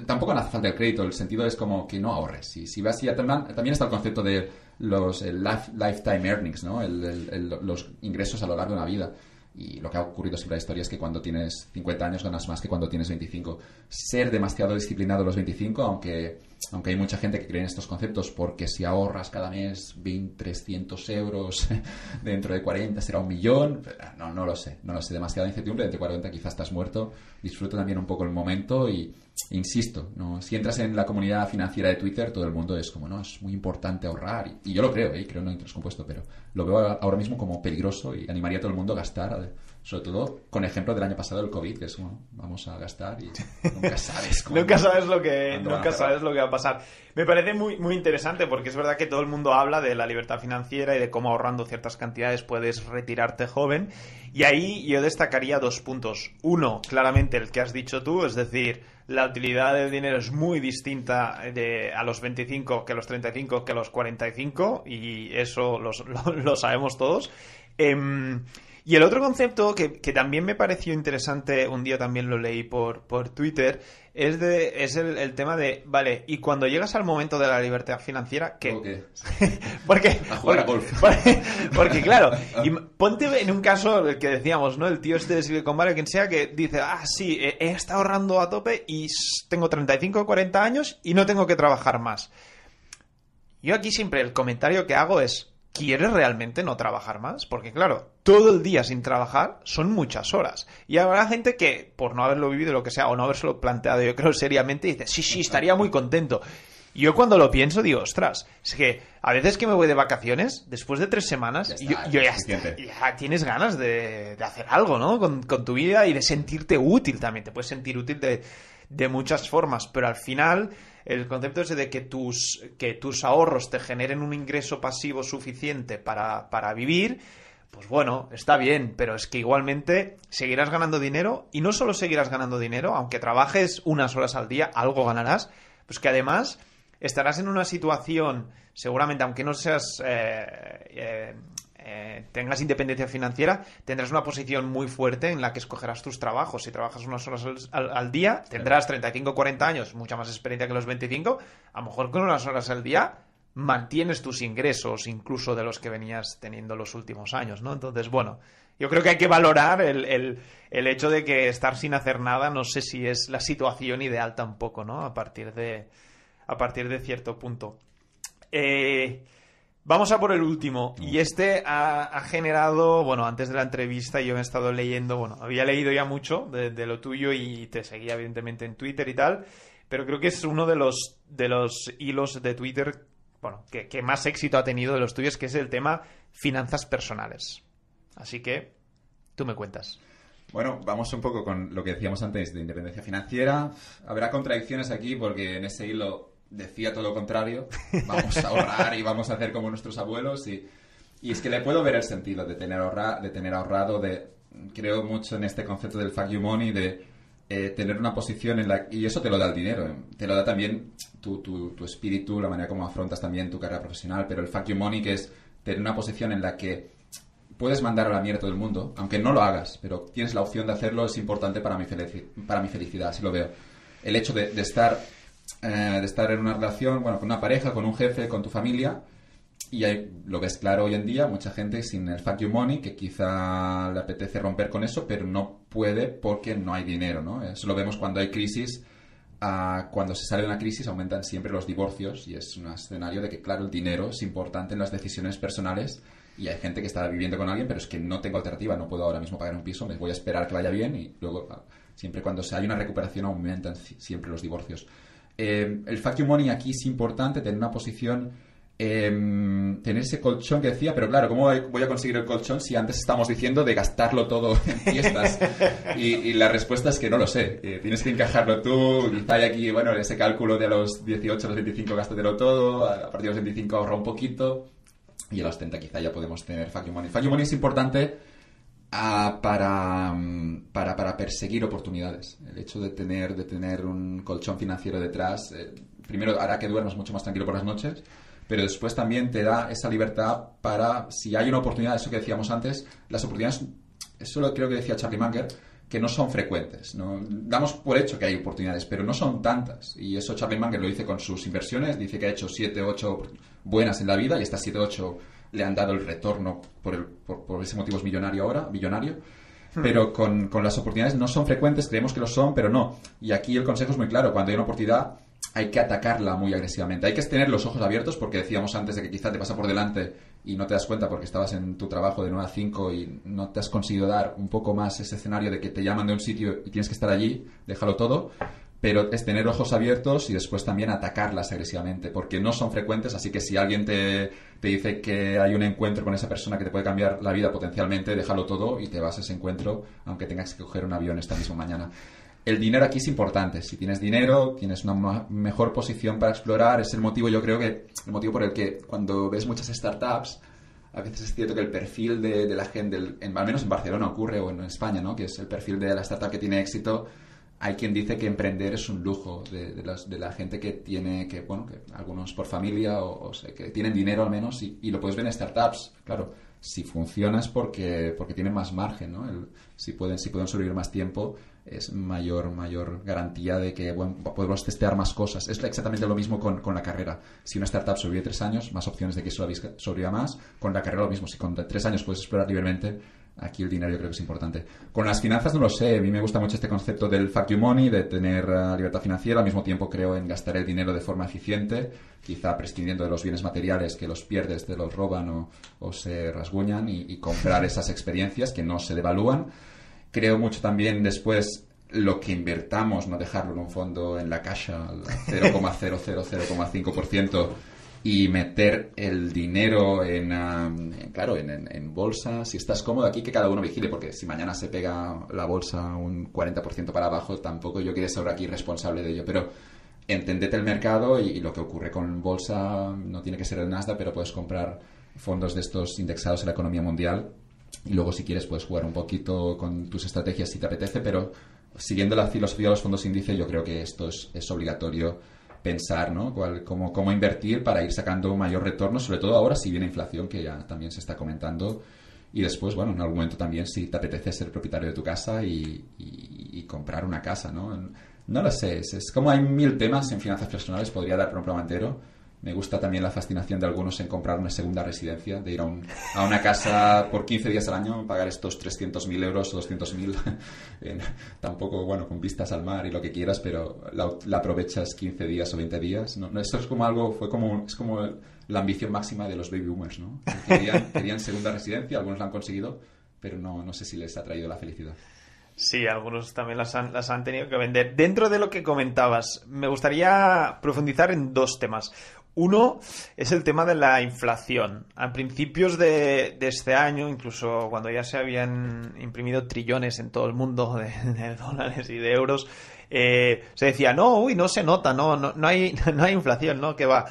tampoco no hace falta el crédito. El sentido es como que no ahorres. Si, si vas y también está el concepto de los lifetime earnings, ¿no? los ingresos a lo largo de una vida. Y lo que ha ocurrido siempre en la historia es que cuando tienes 50 años ganas más que cuando tienes 25. Ser demasiado disciplinado a los 25, aunque, aunque hay mucha gente que cree en estos conceptos, porque si ahorras cada mes 20, 300 euros, dentro de 40 será un millón. No, no lo sé, no lo sé. Demasiada incertidumbre, dentro de 40 quizás estás muerto. Disfruta también un poco el momento y, insisto, ¿no? si entras en la comunidad financiera de Twitter, todo el mundo es como, no, es muy importante ahorrar. Y, yo lo creo, ¿eh? creo en el interés compuesto, pero lo veo ahora mismo como peligroso y animaría a todo el mundo a gastar, sobre todo con ejemplo del año pasado del COVID, que es, bueno, vamos a gastar y nunca sabes cómo, nunca sabes lo que Nunca sabes lo que va a pasar. Me parece muy, muy interesante porque es verdad que todo el mundo habla de la libertad financiera y de cómo ahorrando ciertas cantidades puedes retirarte joven. Y ahí yo destacaría dos puntos. Uno, claramente el que has dicho tú, es decir, la utilidad del dinero es muy distinta de, a los 25 que a los 35 que a los 45 y eso lo, lo, sabemos todos. Em, y el otro concepto que, también me pareció interesante, un día también lo leí por, por Twitter, es, de, es el, tema de, vale, y cuando llegas al momento de la libertad financiera, ¿qué? porque, a jugar a golf. Porque, claro, y ponte en un caso el que decíamos, ¿no? El tío este de Silicon Valley, quien sea, que dice, ah, sí, he, estado ahorrando a tope y tengo 35 o 40 años y no tengo que trabajar más. Yo aquí siempre el comentario que hago es, ¿quieres realmente no trabajar más? Porque claro, todo el día sin trabajar son muchas horas. Y habrá gente que, por no haberlo vivido, lo que sea, o no habérselo planteado, yo creo seriamente, dice, sí, sí, estaría muy contento. Y yo cuando lo pienso digo, ostras, es que a veces que me voy de vacaciones, después de tres semanas, yo, ya, ya, tienes ganas de, hacer algo, ¿no? Con, con, tu vida y de sentirte útil también. Te puedes sentir útil de, de muchas formas, pero al final el concepto es de que tus, que tus ahorros te generen un ingreso pasivo suficiente para, para vivir, pues bueno, está bien, pero es que igualmente seguirás ganando dinero y no solo seguirás ganando dinero, aunque trabajes unas horas al día, algo ganarás, pues que además estarás en una situación, seguramente, aunque no seas eh, eh, eh, tengas independencia financiera, tendrás una posición muy fuerte en la que escogerás tus trabajos. Si trabajas unas horas al, día, tendrás 35 40 años, mucha más experiencia que los 25. A lo mejor con unas horas al día mantienes tus ingresos, incluso de los que venías teniendo los últimos años, ¿no? Entonces, bueno, yo creo que hay que valorar el, el, hecho de que estar sin hacer nada, no sé si es la situación ideal tampoco, ¿no? A partir de, a partir de cierto punto. Eh, Vamos a por el último. Y este ha, generado, bueno, antes de la entrevista yo he estado leyendo, bueno, había leído ya mucho de, lo tuyo y te seguía evidentemente en Twitter y tal, pero creo que es uno de los, de los hilos de Twitter, bueno, que, que más éxito ha tenido de los tuyos, que es el tema finanzas personales. Así que, tú me cuentas. Bueno, vamos un poco con lo que decíamos antes de independencia financiera. Habrá contradicciones aquí porque en ese hilo decía todo lo contrario, vamos a ahorrar y vamos a hacer como nuestros abuelos y, y es que le puedo ver el sentido de tener, ahorra, de tener ahorrado, de creo mucho en este concepto del fuck you money, de eh, tener una posición en la... Y eso te lo da el dinero, eh, te lo da también tu, tu, tu, espíritu, la manera como afrontas también tu carrera profesional, pero el fuck you money que es tener una posición en la que puedes mandar a la mierda todo el mundo, aunque no lo hagas, pero tienes la opción de hacerlo, es importante para mi, para mi felicidad, así lo veo. El hecho de, de estar eh, de estar en una relación, bueno, con una pareja, con un jefe, con tu familia, y ahí lo ves claro hoy en día, mucha gente sin el fuck you money, que quizá le apetece romper con eso, pero no puede porque no hay dinero, ¿no? Eso lo vemos cuando hay crisis. Ah, cuando se sale de una crisis aumentan siempre los divorcios y es un escenario de que, claro, el dinero es importante en las decisiones personales y hay gente que está viviendo con alguien, pero es que no tengo alternativa, no puedo ahora mismo pagar un piso, me voy a esperar que vaya bien y luego, ah, siempre cuando hay una recuperación aumentan siempre los divorcios. Eh, el you money aquí es importante, tener una posición Em, tener ese colchón que decía, pero claro, ¿cómo voy a conseguir el colchón si antes estamos diciendo de gastarlo todo en fiestas? y, la respuesta es que no lo sé. Eh, tienes que encajarlo tú. Quizá hay aquí, bueno, ese cálculo de los 18 a los 25 gástatelo todo, a partir de los 25 ahorra un poquito. Y a los 30 quizá ya podemos tener Fuck Money. Fuck Money es importante ah, para, para, para, perseguir oportunidades. El hecho de tener, de tener un colchón financiero detrás, eh, primero hará que duermas mucho más tranquilo por las noches pero después también te da esa libertad para, si hay una oportunidad, eso que decíamos antes, las oportunidades, eso lo creo que decía Charlie Munger, que no son frecuentes. ¿no? Damos por hecho que hay oportunidades, pero no son tantas. Y eso Charlie Munger lo dice con sus inversiones, dice que ha hecho 7, 8 buenas en la vida y estas 7, 8 le han dado el retorno por, el, por, ese motivo es millonario ahora, millonario. Hmm. Pero con, con las oportunidades no son frecuentes, creemos que lo son, pero no. Y aquí el consejo es muy claro, cuando hay una oportunidad hay que atacarla muy agresivamente. Hay que tener los ojos abiertos porque decíamos antes de que quizá te pasa por delante y no te das cuenta porque estabas en tu trabajo de 9 a 5 y no te has conseguido dar un poco más ese escenario de que te llaman de un sitio y tienes que estar allí, déjalo todo. Pero es tener ojos abiertos y después también atacarlas agresivamente, porque no son frecuentes, así que si alguien te, te dice que hay un encuentro con esa persona que te puede cambiar la vida potencialmente, déjalo todo y te vas a ese encuentro, aunque tengas que coger un avión esta misma mañana el dinero aquí es importante. Si tienes dinero, tienes una mejor posición para explorar. Es el motivo, yo creo que, el motivo por el que cuando ves muchas startups, a veces es cierto que el perfil de, la gente, en, al menos en Barcelona ocurre, o en España, ¿no? que es el perfil de la startup que tiene éxito, hay quien dice que emprender es un lujo de, de, la gente que tiene, que bueno, que algunos por familia o, que tienen dinero al menos y, y, lo puedes ver en startups, claro. Si funciona es porque, porque tienen más margen, ¿no? si, pueden, si pueden sobrevivir más tiempo, es mayor, mayor garantía de que bueno, podemos testear más cosas. Es exactamente lo mismo con, con la carrera. Si una startup sobrevive tres años, más opciones de que sobreviva más. Con la carrera lo mismo. Si con tres años puedes explorar libremente, aquí el dinero yo creo que es importante. Con las finanzas no lo sé. A mí me gusta mucho este concepto del fuck you money, de tener uh, libertad financiera. Al mismo tiempo creo en gastar el dinero de forma eficiente, quizá prescindiendo de los bienes materiales que los pierdes, te los roban o, o se rasguñan y, y comprar esas experiencias que no se devalúan Creo mucho también después lo que invertamos, no dejarlo en un fondo en la caja al 0,000,5% y meter el dinero en, claro, en, bolsa. Si estás cómodo aquí, que cada uno vigile, porque si mañana se pega la bolsa un 40% para abajo, tampoco yo quiero ser aquí responsable de ello. Pero entendete el mercado y, lo que ocurre con bolsa no tiene que ser el Nasdaq, pero puedes comprar fondos de estos indexados en la economía mundial y luego, si quieres, puedes jugar un poquito con tus estrategias si te apetece, pero siguiendo la filosofía de los fondos índice, yo creo que esto es, obligatorio pensar, ¿no? cómo, cómo, invertir para ir sacando mayor retorno, sobre todo ahora si viene inflación, que ya también se está comentando. Y después, bueno, en algún momento también si te apetece ser propietario de tu casa y, comprar una casa, ¿no? No lo sé, es, como hay mil temas en finanzas personales, podría dar para un programa entero me gusta también la fascinación de algunos en comprar una segunda residencia, de ir a, un, a una casa por 15 días al año, pagar estos 300.000 euros o 200.000, tampoco, bueno, con vistas al mar y lo que quieras, pero la, aprovechas 15 días o 20 días. ¿no? Esto es como algo, fue como, es como la ambición máxima de los baby boomers, ¿no? Querían, querían segunda residencia, algunos la han conseguido, pero no, no sé si les ha traído la felicidad. Sí, algunos también las han, las han tenido que vender. Dentro de lo que comentabas, me gustaría profundizar en dos temas. Uno es el tema de la inflación. A principios de, este año, incluso cuando ya se habían imprimido trillones en todo el mundo de, dólares y de euros, eh, se decía, no, uy, no se nota, no, no, hay, no hay inflación, ¿no? Que va.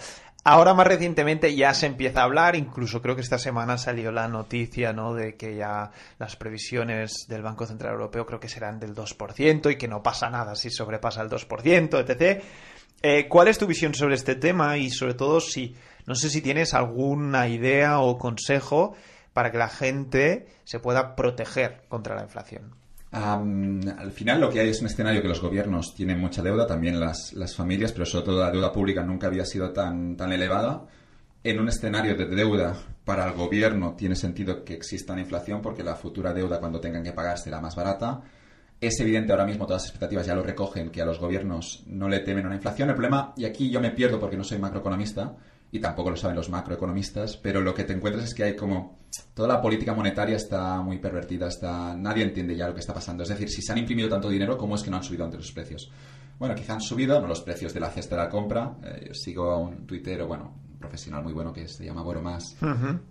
Ahora más recientemente ya se empieza a hablar, incluso creo que esta semana salió la noticia ¿no? de que ya las previsiones del Banco Central Europeo creo que serán del 2% y que no pasa nada si sobrepasa el 2%, etc. Eh, ¿Cuál es tu visión sobre este tema? Y sobre todo, si no sé si tienes alguna idea o consejo para que la gente se pueda proteger contra la inflación. al final lo que hay es un escenario que los gobiernos tienen mucha deuda, también las, las familias, pero sobre todo la deuda pública nunca había sido tan, tan elevada. En un escenario de deuda para el gobierno tiene sentido que exista una inflación porque la futura deuda cuando tengan que pagar será más barata. Es evidente ahora mismo, todas las expectativas ya lo recogen, que a los gobiernos no le temen una inflación. El problema, y aquí yo me pierdo porque no soy macroeconomista, y tampoco lo saben los macroeconomistas, pero lo que te encuentras es que hay como toda la política monetaria está muy pervertida, está nadie entiende ya lo que está pasando. Es decir, si se han imprimido tanto dinero, ¿cómo es que no han subido ante los precios? Bueno, quizá han subido, no los precios de la cesta de la compra. Eh, sigo a un tuitero, bueno, profesional muy bueno que se llama Boro Más,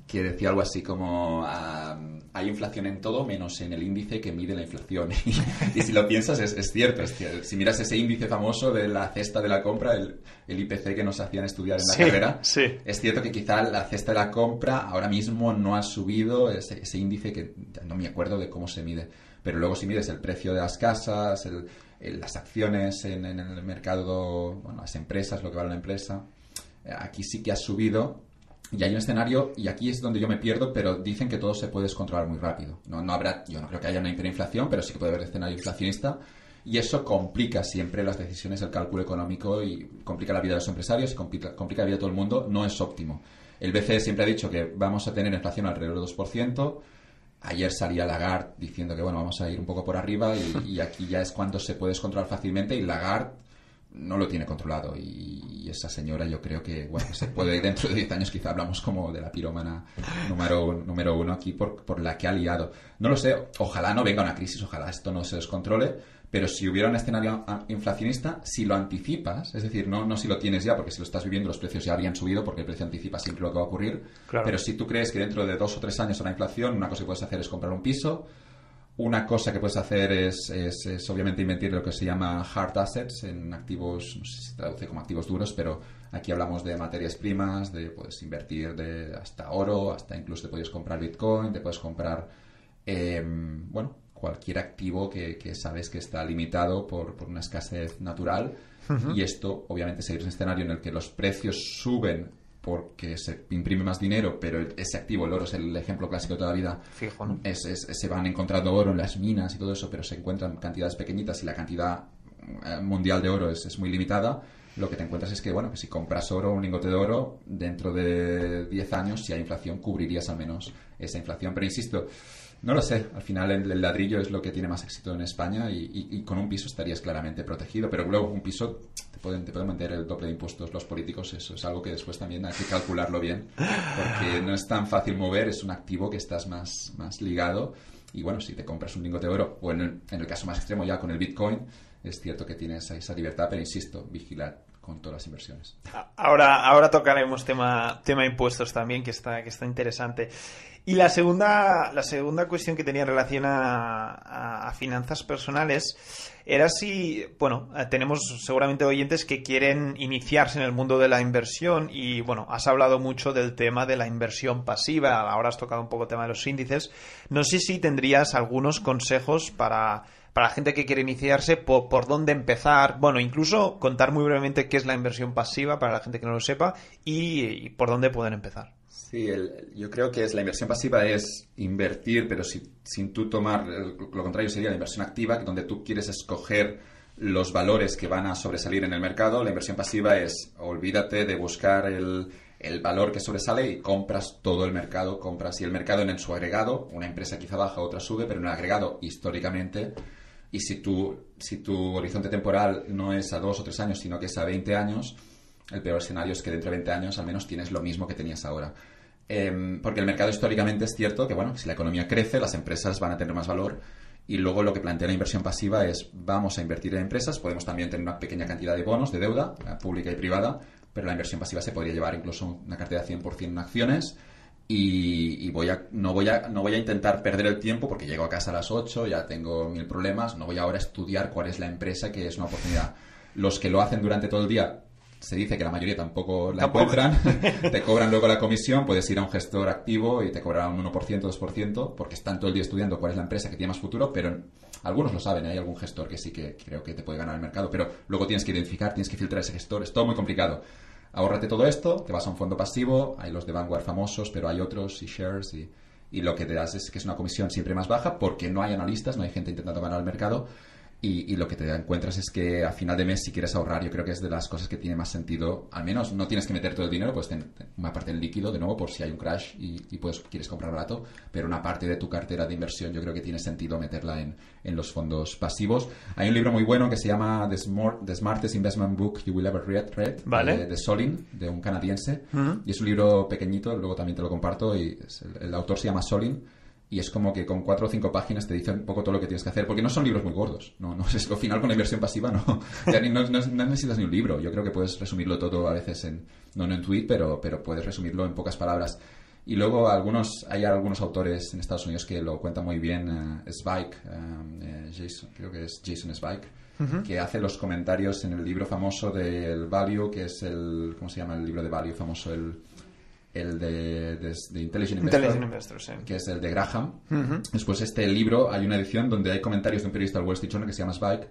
que decía algo así como hay inflación en todo menos en el índice que mide la inflación. y, si lo piensas es, cierto, si miras ese índice famoso de la cesta de la compra, el, IPC que nos hacían estudiar en la carrera, es cierto que quizá la cesta de la compra ahora mismo no ha subido ese, índice que no me acuerdo de cómo se mide. Pero luego si mides el precio de las casas, las acciones en, en, el mercado, bueno, las empresas, lo que vale la empresa, aquí sí que ha subido y hay un escenario, y aquí es donde yo me pierdo, pero dicen que todo se puede descontrolar muy rápido. No, no habrá, yo no creo que haya una hiperinflación, pero sí que puede haber escenario inflacionista. Y eso complica siempre las decisiones del cálculo económico y complica la vida de los empresarios y complica, complica la vida de todo el mundo. No es óptimo. El BCE siempre ha dicho que vamos a tener inflación alrededor del 2%. Ayer salía Lagarde diciendo que bueno, vamos a ir un poco por arriba y, y aquí ya es cuando se puede descontrolar fácilmente y Lagarde no lo tiene controlado. Y, esa señora yo creo que bueno se puede dentro de 10 años quizá hablamos como de la piromana número, número uno aquí por, por la que ha liado. No lo sé ojalá no venga una crisis ojalá esto no se descontrole pero si hubiera un escenario inflacionista si lo anticipas es decir no, no si lo tienes ya porque si lo estás viviendo los precios ya habrían subido porque el precio anticipa siempre lo que va a ocurrir pero si tú crees que dentro de dos o tres años habrá inflación una cosa que puedes hacer es comprar un piso una cosa que puedes hacer es, es, obviamente invertir lo que se llama hard assets en activos, no sé si se traduce como activos duros, pero aquí hablamos de materias primas, de puedes invertir de hasta oro, hasta incluso te puedes comprar Bitcoin, te puedes comprar, em, bueno, cualquier activo que, sabes que está limitado por, por una escasez natural. Y esto, obviamente, sería un escenario en el que los precios suben porque se imprime más dinero, pero ese activo, el oro es el ejemplo clásico de toda la vida. Fijo, se van encontrando oro en las minas y todo eso, pero se encuentran cantidades pequeñitas y la cantidad eh, mundial de oro es, muy limitada. Lo que te encuentras es que, bueno, que si compras oro, un lingote de oro, dentro de 10 años, si hay inflación, cubrirías al menos esa inflación. Pero insisto, no lo sé, al final el, ladrillo es lo que tiene más éxito en España y, con un piso estarías claramente protegido, pero luego un piso te pueden, te pueden meter el doble de impuestos los políticos, eso es algo que después también hay que calcularlo bien, porque no es tan fácil mover, es un activo que estás más, más ligado y bueno, si te compras un lingote de oro o en el, en el caso más extremo ya con el Bitcoin, es cierto que tienes esa libertad, pero insisto, vigilar con todas las inversiones. Ahora, ahora tocaremos tema, tema impuestos también, que está, que está interesante. Y la segunda, la segunda cuestión que tenía en relación a, finanzas personales era si, bueno, eh, tenemos seguramente oyentes que quieren iniciarse en el mundo de la inversión y, bueno, has hablado mucho del tema de la inversión pasiva, ahora has tocado un poco el tema de los índices. No sé si tendrías algunos consejos para, para la gente que quiere iniciarse, por, por, dónde empezar, bueno, incluso contar muy brevemente qué es la inversión pasiva para la gente que no lo sepa y por dónde pueden empezar. Sí, yo creo que es la inversión pasiva es invertir, pero sin tú tomar, lo contrario sería la inversión activa, donde tú quieres escoger los valores que van a sobresalir en el mercado. La inversión pasiva es olvídate de buscar el, valor que sobresale y compras todo el mercado, compras y el mercado en su agregado, una empresa quizá baja, otra sube, pero en el agregado históricamente, y si tu, si tu horizonte temporal no es a dos o tres años, sino que es a 20 años, el peor escenario es que dentro de 20 años al menos tienes lo mismo que tenías ahora. Em, porque el mercado históricamente es cierto que, bueno, si la economía crece, las empresas van a tener más valor. Y luego lo que plantea la inversión pasiva es, vamos a invertir en empresas, podemos también tener una pequeña cantidad de bonos de deuda, eh, pública y privada, pero la inversión pasiva se podría llevar incluso una cartera 100% en acciones. Y, voy a, no, voy a, no voy a intentar perder el tiempo porque llego a casa a las 8, ya tengo mil problemas, no voy ahora a estudiar cuál es la empresa que es una oportunidad. Los que lo hacen durante todo el día se dice que la mayoría tampoco la encuentran, te cobran luego la comisión, puedes ir a un gestor activo y te cobrarán un 1%, 2%, porque están todo el día estudiando cuál es la empresa que tiene más futuro, pero algunos lo saben, ¿eh? hay algún gestor que sí que creo que te puede ganar el mercado, pero luego tienes que identificar, tienes que filtrar ese gestor, es todo muy complicado. Ahórrate todo esto, te vas a un fondo pasivo, hay los de Vanguard famosos, pero hay otros, y shares, y, y lo que te das es que es una comisión siempre más baja porque no hay analistas, no hay gente intentando ganar el mercado y, lo que te encuentras es que a final de mes, si quieres ahorrar, yo creo que es de las cosas que tiene más sentido. Al menos no tienes que meter todo el dinero, pues ten una parte en líquido, de nuevo, por si hay un crash y, pues quieres comprar barato, pero una parte de tu cartera de inversión yo creo que tiene sentido meterla en, en los fondos pasivos. Hay un libro muy bueno que se llama The, Smartest Investment Book You Will Ever Read, de, Solin, de un canadiense. Y es un libro pequeñito, luego también te lo comparto, y el autor se llama Solin y es como que con cuatro o cinco páginas te dice un poco todo lo que tienes que hacer, porque no son libros muy gordos. No, no es al final con la inversión pasiva no, no, necesitas ni un libro. Yo creo que puedes resumirlo todo a veces en, no en tweet, pero, pero puedes resumirlo en pocas palabras. Y luego algunos, hay algunos autores en Estados Unidos que lo cuentan muy bien. Uh, Spike, eh, Jason, creo que es Jason Spike, que hace los comentarios en el libro famoso del Value, que es el, ¿cómo se llama el libro de Value famoso? El el de, de, Intelligent Investor, que es el de Graham. Después este libro hay una edición donde hay comentarios de un periodista del Wall Street Journal que se llama Spike,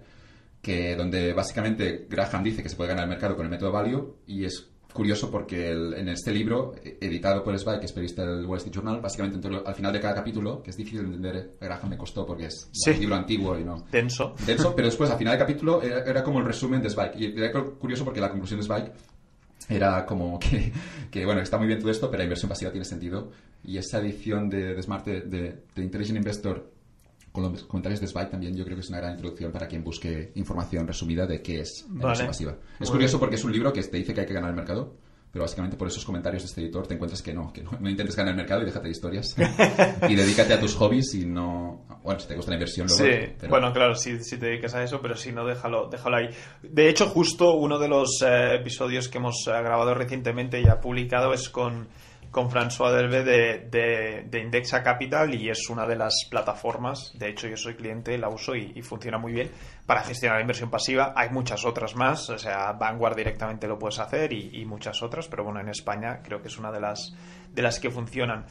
que donde básicamente Graham dice que se puede ganar el mercado con el método value y es curioso porque en este libro, editado por Spike, que es periodista del Wall Street Journal, básicamente al final de cada capítulo, que es difícil de entender, Graham me costó porque es un libro antiguo y no... Denso. Denso, pero después al final del capítulo era, era, como el resumen de Spike. Y era curioso porque la conclusión de Spike era como que, que, bueno, está muy bien todo esto, pero la inversión pasiva tiene sentido. Y esa edición de, de Smart de, de, Intelligent Investor con los comentarios de Spike también yo creo que es una gran introducción para quien busque información resumida de qué es la inversión pasiva. Es curioso porque es un libro que te dice que hay que ganar el mercado, pero básicamente por esos comentarios de este editor te encuentras que no, que no, intentes ganar el mercado y déjate de historias. y dedícate a tus hobbies y no... Bueno, si te gusta la inversión luego... Sí, bueno, claro, si, si, te dedicas a eso, pero si no, déjalo, déjalo ahí. De hecho, justo uno de los eh, episodios que hemos eh, grabado recientemente y ha publicado es con con François Delve de, de, Indexa Capital y es una de las plataformas, de hecho yo soy cliente, la uso y, funciona muy bien para gestionar la inversión pasiva. Hay muchas otras más, o sea, Vanguard directamente lo puedes hacer y, muchas otras, pero bueno, en España creo que es una de las, de las que funcionan.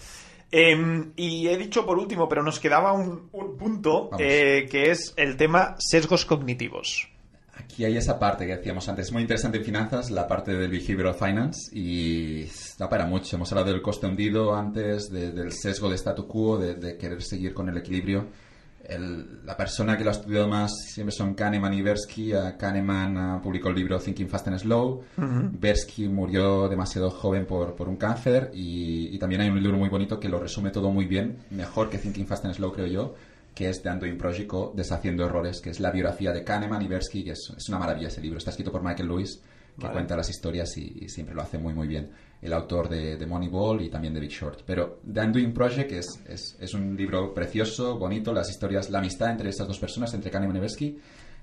Em, y he dicho por último, pero nos quedaba un, punto eh, que es el tema sesgos cognitivos. Aquí hay esa parte que decíamos antes, es muy interesante en finanzas, la parte del behavioral finance y da para mucho. Hemos hablado del coste hundido antes, del sesgo de statu quo, de, querer seguir con el equilibrio. La persona que lo ha estudiado más siempre son Kahneman y Bersky. Kahneman ah, publicó el libro Thinking Fast and Slow. Bersky murió demasiado joven por, por un cáncer y, y, también hay un libro muy bonito que lo resume todo muy bien, mejor que Thinking Fast and Slow creo yo, que es de Antoine Projico, Deshaciendo Errores, que es la biografía de Kahneman y Bersky, que es, es una maravilla ese libro. Está escrito por Michael Lewis, que cuenta las historias y, siempre lo hace muy, muy bien. El autor de, de, Moneyball y también de Big Short. Pero The Undoing Project es, es, es, un libro precioso, bonito, las historias, la amistad entre estas dos personas, entre Kahneman y Bersky,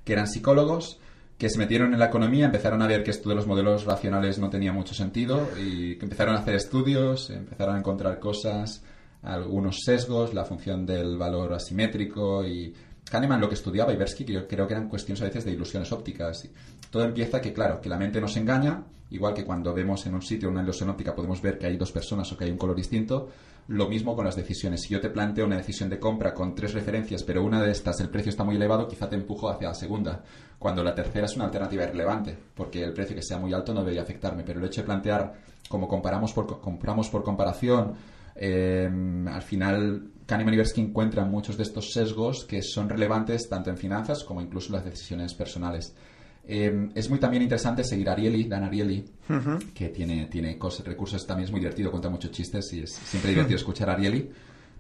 que eran psicólogos, que se metieron en la economía, empezaron a ver que esto de los modelos racionales no tenía mucho sentido y que empezaron a hacer estudios, empezaron a encontrar cosas algunos sesgos, la función del valor asimétrico y Kahneman lo que estudiaba y Bersky que creo que eran cuestiones a veces de ilusiones ópticas. Todo empieza que, claro, que la mente nos engaña, igual que cuando vemos en un sitio una ilusión óptica podemos ver que hay dos personas o que hay un color distinto. Lo mismo con las decisiones. Si yo te planteo una decisión de compra con tres referencias, pero una de estas el precio está muy elevado, quizá te empujo hacia la segunda. Cuando la tercera es una alternativa irrelevante, porque el precio que sea muy alto no debería afectarme. Pero el hecho de plantear como comparamos por, compramos por comparación, Em, al final, Kahneman y Bersky encuentran muchos de estos sesgos que son relevantes tanto en finanzas como incluso en las decisiones personales. Em, es muy también interesante seguir a Ariely, Dan Ariely, que tiene, tiene cosas, recursos, también es muy divertido, cuenta muchos chistes y es siempre divertido escuchar a Ariely.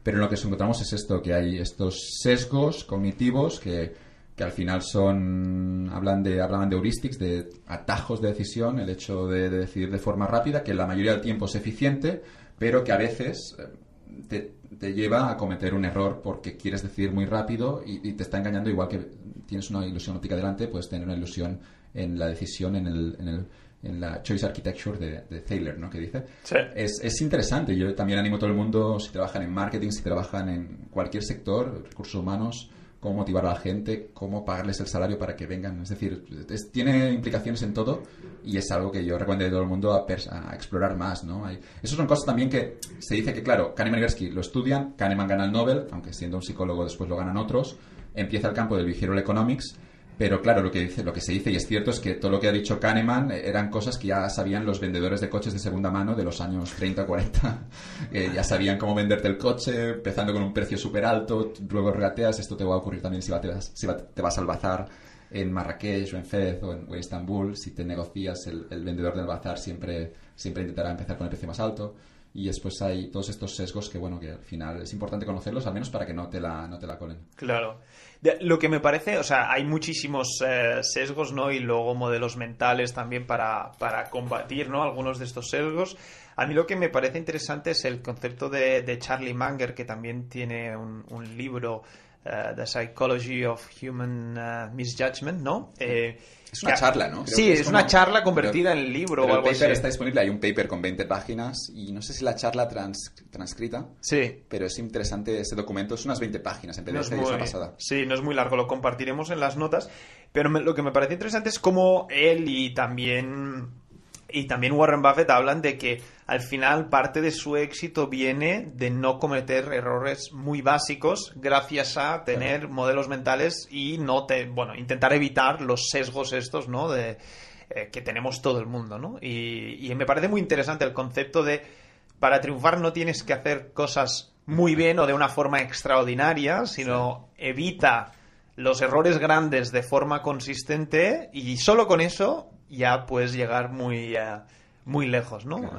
Pero lo que encontramos es esto, que hay estos sesgos cognitivos que, que al final son hablan de hablan de heuristics, de atajos de decisión, el hecho de, de decidir de forma rápida, que la mayoría del tiempo es eficiente, pero que a veces eh, te, lleva a cometer un error porque quieres decidir muy rápido y, te está engañando igual que tienes una ilusión óptica delante, puedes tener una ilusión en la decisión, en, el, en, el, en la choice architecture de, de Thaler, ¿no? Que dice. Es, es, interesante. Yo también animo a todo el mundo, si trabajan en marketing, si trabajan en cualquier sector, recursos humanos, cómo motivar a la gente, cómo pagarles el salario para que vengan. Es decir, tiene implicaciones en todo y es algo que yo recomiendo a todo el mundo a, explorar más. ¿no? Hay, son cosas también que se dice que, claro, Kahneman y Bersky lo estudian, Kahneman gana el Nobel, aunque siendo un psicólogo después lo ganan otros, empieza el campo del behavioral economics Pero claro, lo que, dice, lo que se dice, y es cierto, es que todo lo que ha dicho Kahneman eran cosas que ya sabían los vendedores de coches de segunda mano de los años 30 o 40. ya sabían cómo venderte el coche, empezando con un precio súper alto, luego regateas, esto te va a ocurrir también si, te, vas, si te vas al bazar en Marrakech o en Fez o en, Estambul, si te negocias, el, el, vendedor del bazar siempre, siempre intentará empezar con el precio más alto y después hay todos estos sesgos que, bueno, que al final es importante conocerlos, al menos para que no te la, no te la colen. Claro. Lo que me parece, o sea, hay muchísimos eh, sesgos, ¿no? Y luego modelos mentales también para, para combatir, ¿no? Algunos de estos sesgos. A mí lo que me parece interesante es el concepto de, de Charlie Munger, que también tiene un, un libro, uh, The Psychology of Human uh, Misjudgment, ¿no? Eh, es una charla, ¿no? sí, es, una charla convertida en libro o algo el paper está disponible, hay un paper con 20 páginas y no sé si la charla transcrita. Sí. Pero es interesante ese documento, es unas 20 páginas en PDF, no es pasada. Sí, no es muy largo, lo compartiremos en las notas. Pero lo que me parece interesante es cómo él y también y también Warren Buffett hablan de que al final parte de su éxito viene de no cometer errores muy básicos gracias a tener modelos mentales y no te, bueno, intentar evitar los sesgos estos, ¿no? De, eh, que tenemos todo el mundo, ¿no? Y, y me parece muy interesante el concepto de para triunfar no tienes que hacer cosas muy bien o de una forma extraordinaria, sino evita los errores grandes de forma consistente y solo con eso ya puedes llegar muy, eh, muy lejos, ¿no?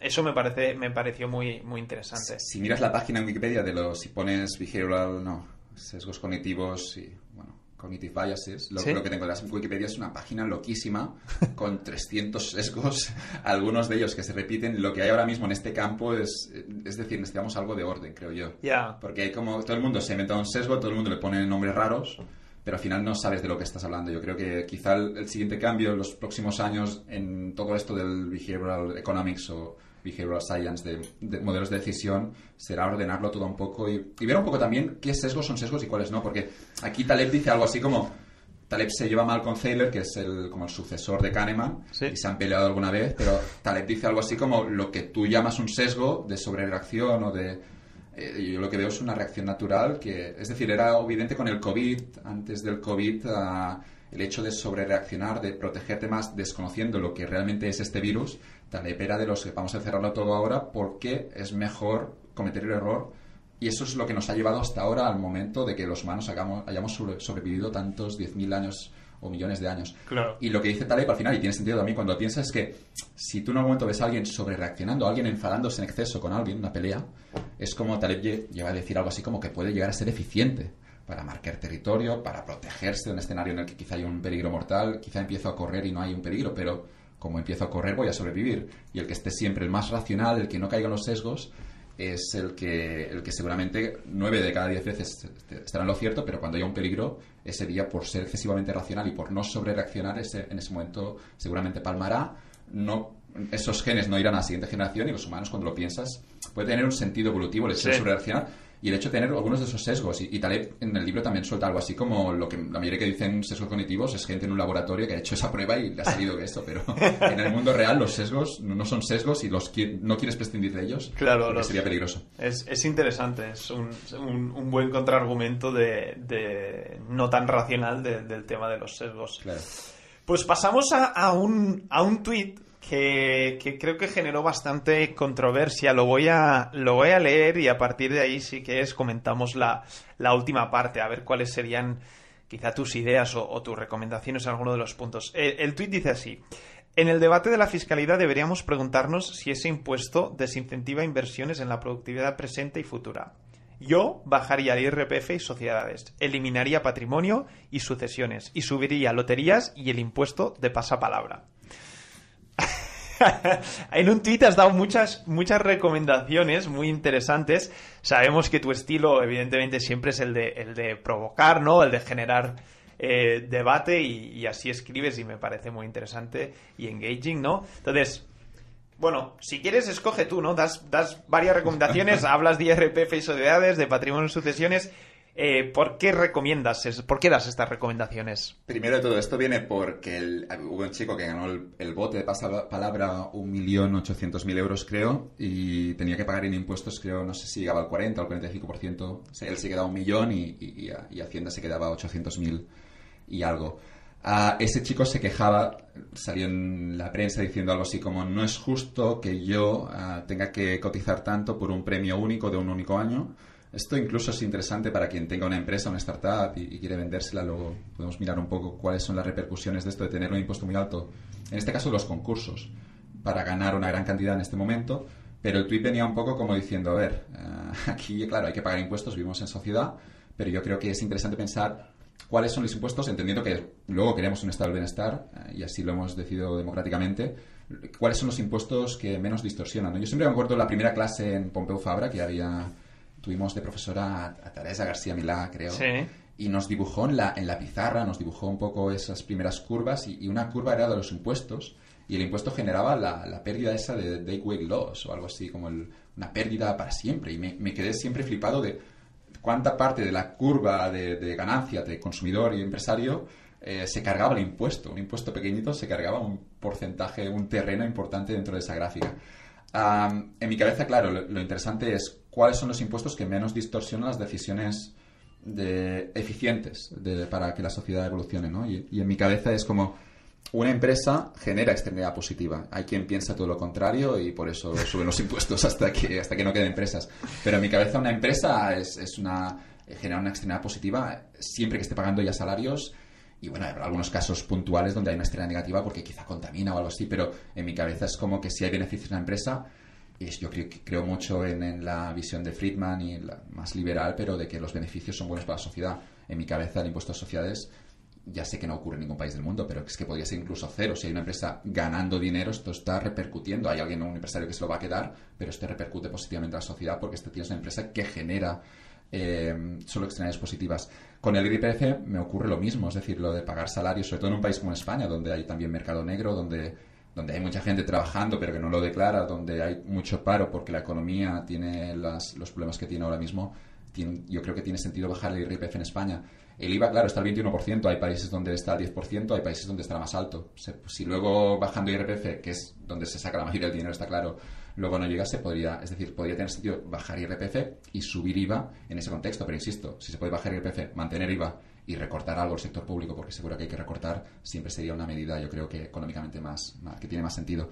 Eso me parece me pareció muy, muy interesante. Si, miras la página en Wikipedia de los, si pones behavioral, no, sesgos cognitivos y, bueno, cognitive biases, lo, que tengo en Wikipedia es una página loquísima con 300 sesgos, algunos de ellos que se repiten. Lo que hay ahora mismo en este campo es, es decir, necesitamos algo de orden, creo yo. Ya. Porque hay como, todo el mundo se inventa un sesgo, todo el mundo le pone nombres raros pero al final no sabes de lo que estás hablando. Yo creo que quizá el, siguiente cambio en los próximos años en todo esto del behavioral economics o behavioral science, de, modelos de decisión, será ordenarlo todo un poco y, ver un poco también qué sesgos son sesgos y cuáles no, porque aquí Taleb dice algo así como Taleb se lleva mal con Thaler, que es el, como el sucesor de Kahneman, y se han peleado alguna vez, pero Taleb dice algo así como lo que tú llamas un sesgo de sobrereacción o de eh, yo lo que veo es una reacción natural que, es decir, era evidente con el COVID, antes del COVID, ah, el hecho de sobrereaccionar, de protegerte más desconociendo lo que realmente es este virus, tal era de los que vamos a cerrarlo todo ahora porque es mejor cometer el error. Y eso es lo que nos ha llevado hasta ahora al momento de que los humanos hayamos sobrevivido tantos 10.000 años o millones de años. Y lo que dice Taleb al final, y tiene sentido también cuando piensas, es que si tú en algún momento ves a alguien sobre reaccionando, a alguien enfadándose en exceso con alguien, una pelea, es como Taleb lleva a decir algo así como que puede llegar a ser eficiente para marcar territorio, para protegerse de un escenario en el que quizá hay un peligro mortal, quizá empiezo a correr y no hay un peligro, pero como empiezo a correr voy a sobrevivir. Y el que esté siempre el más racional, el que no caiga en los sesgos, es el que, el que seguramente nueve de cada diez veces estará en lo cierto, pero cuando haya un peligro, ese día, por ser excesivamente racional y por no sobrereaccionar, ese, en ese momento seguramente palmará. No, esos genes no irán a la siguiente generación y los humanos, cuando lo piensas, puede tener un sentido evolutivo el ser sobrereaccionar y el hecho de tener algunos de esos sesgos. Y, Taleb en el libro también suelta algo así como lo que la mayoría que dicen sesgos cognitivos es gente en un laboratorio que ha hecho esa prueba y le ha salido esto, pero en el mundo real los sesgos no son sesgos y los no quieres prescindir de ellos. Claro, sería peligroso. Es, es interesante, es un, un, buen contraargumento de, de, no tan racional del tema de los sesgos. Pues pasamos a, a un, a un tuit que, creo que generó bastante controversia. Lo voy, a, lo voy a leer y a partir de ahí sí que es comentamos la, última parte, a ver cuáles serían quizá tus ideas o, tus recomendaciones en alguno de los puntos. El, el tuit dice así. En el debate de la fiscalidad deberíamos preguntarnos si ese impuesto desincentiva inversiones en la productividad presente y futura. Yo bajaría el IRPF y sociedades, eliminaría patrimonio y sucesiones y subiría loterías y el impuesto de pasapalabra. en un tweet has dado muchas, muchas recomendaciones muy interesantes. Sabemos que tu estilo, evidentemente, siempre es el de, el de provocar, ¿no? El de generar eh, debate y, así escribes y me parece muy interesante y engaging, ¿no? Entonces, bueno, si quieres, escoge tú, ¿no? Das, das varias recomendaciones, hablas de IRPF y sociedades, de patrimonio y sucesiones. Eh, ¿Por qué recomiendas, por qué das estas recomendaciones? Primero de todo, esto viene porque hubo un chico que ganó el, bote de pasapalabra 1.800.000 euros, creo, y tenía que pagar en impuestos, creo, no sé si llegaba al 40 o al 45%. Él se quedaba un millón y, y, Hacienda se quedaba 800.000 y algo. Ah, ese chico se quejaba, salió en la prensa diciendo algo así como no es justo que yo ah, tenga que cotizar tanto por un premio único de un único año. Esto incluso es interesante para quien tenga una empresa, una startup y, quiere vendérsela. Luego podemos mirar un poco cuáles son las repercusiones de esto de tener un impuesto muy alto. En este caso, los concursos, para ganar una gran cantidad en este momento. Pero el tweet venía un poco como diciendo, a ver, ah, aquí, claro, hay que pagar impuestos, vivimos en sociedad, pero yo creo que es interesante pensar cuáles son los impuestos, entendiendo que luego queremos un estado del bienestar, eh, y así lo hemos decidido democráticamente, cuáles son los impuestos que menos distorsionan. Yo siempre me acuerdo la primera clase en Pompeu Fabra que había, tuvimos de profesora a, Teresa García Milá, creo. Y nos dibujó en la, en la pizarra, nos dibujó un poco esas primeras curvas y, una curva era de los impuestos y el impuesto generaba la, la pérdida esa de day weight loss o algo así, como una pérdida para siempre. Y me, me quedé siempre flipado de cuánta parte de la curva de, ganancia de consumidor y empresario eh, se cargaba el impuesto. Un impuesto pequeñito se cargaba un porcentaje, un terreno importante dentro de esa gráfica. En mi cabeza, claro, lo, interesante es cuáles son los impuestos que menos distorsionan las decisiones de, eficientes para que la sociedad evolucione. ¿no? y en mi cabeza es como una empresa genera externalidad positiva. Hay quien piensa todo lo contrario y por eso suben los impuestos hasta que, hasta que no queden empresas. Pero en mi cabeza una empresa es, es una, genera una externalidad positiva siempre que esté pagando ya salarios. Y bueno, hay algunos casos puntuales donde hay una externalidad negativa porque quizá contamina o algo así, pero en mi cabeza es como que si hay beneficios en la empresa, yo creo, creo mucho en, en, la visión de Friedman y más liberal, pero de que los beneficios son buenos para la sociedad. En mi cabeza el impuesto a sociedades ya sé que no ocurre en ningún país del mundo, pero es que podría ser incluso cero. Si hay una empresa ganando dinero, esto está repercutiendo. Hay alguien, un empresario que se lo va a quedar, pero esto repercute positivamente a la sociedad porque este es una empresa que genera eh, solo externalidades positivas. Con el IRPF me ocurre lo mismo, es decir, lo de pagar salarios, sobre todo en un país como España, donde hay también mercado negro, donde, donde hay mucha gente trabajando pero que no lo declara, donde hay mucho paro porque la economía tiene los problemas que tiene ahora mismo. yo creo que tiene sentido bajar el IRPF en España el IVA, claro, está al 21%, hay países donde está al 10%, hay países donde está más alto. Si luego bajando IRPF, que es donde se saca la mayoría del dinero, está claro, luego no llegase, podría, es decir, podría tener sentido bajar IRPF y subir IVA en ese contexto, pero insisto, si se puede bajar IRPF, mantener IVA y recortar algo el sector público, porque seguro que hay que recortar, siempre sería una medida, yo creo que económicamente más que tiene más sentido.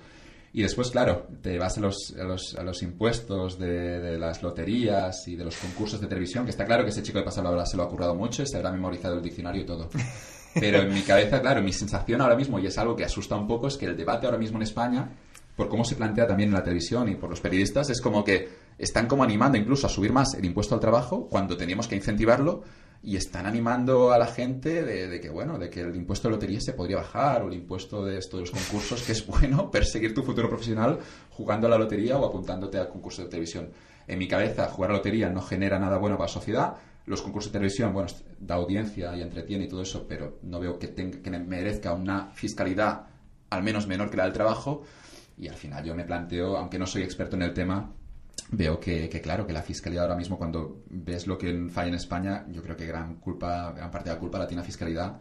Y después, claro, te vas a los, a los, a los impuestos de, de, las loterías y de los concursos de televisión, que está claro que ese chico de pasado ahora se lo ha currado mucho y se habrá memorizado el diccionario y todo. Pero en mi cabeza, claro, mi sensación ahora mismo, y es algo que asusta un poco, es que el debate ahora mismo en España, por cómo se plantea también en la televisión y por los periodistas, es como que están como animando incluso a subir más el impuesto al trabajo cuando teníamos que incentivarlo y están animando a la gente de, que, bueno, de que el impuesto de lotería se podría bajar o el impuesto de estos concursos, que es bueno perseguir tu futuro profesional jugando a la lotería o apuntándote al concurso de televisión. En mi cabeza, jugar a la lotería no genera nada bueno para la sociedad. Los concursos de televisión, bueno, da audiencia y entretiene y todo eso, pero no veo que, tenga, que merezca una fiscalidad al menos menor que la del trabajo. Y al final yo me planteo, aunque no soy experto en el tema, veo que, claro, que la fiscalidad ahora mismo, cuando ves lo que falla en España, yo creo que gran culpa, gran parte de la culpa la tiene la fiscalidad.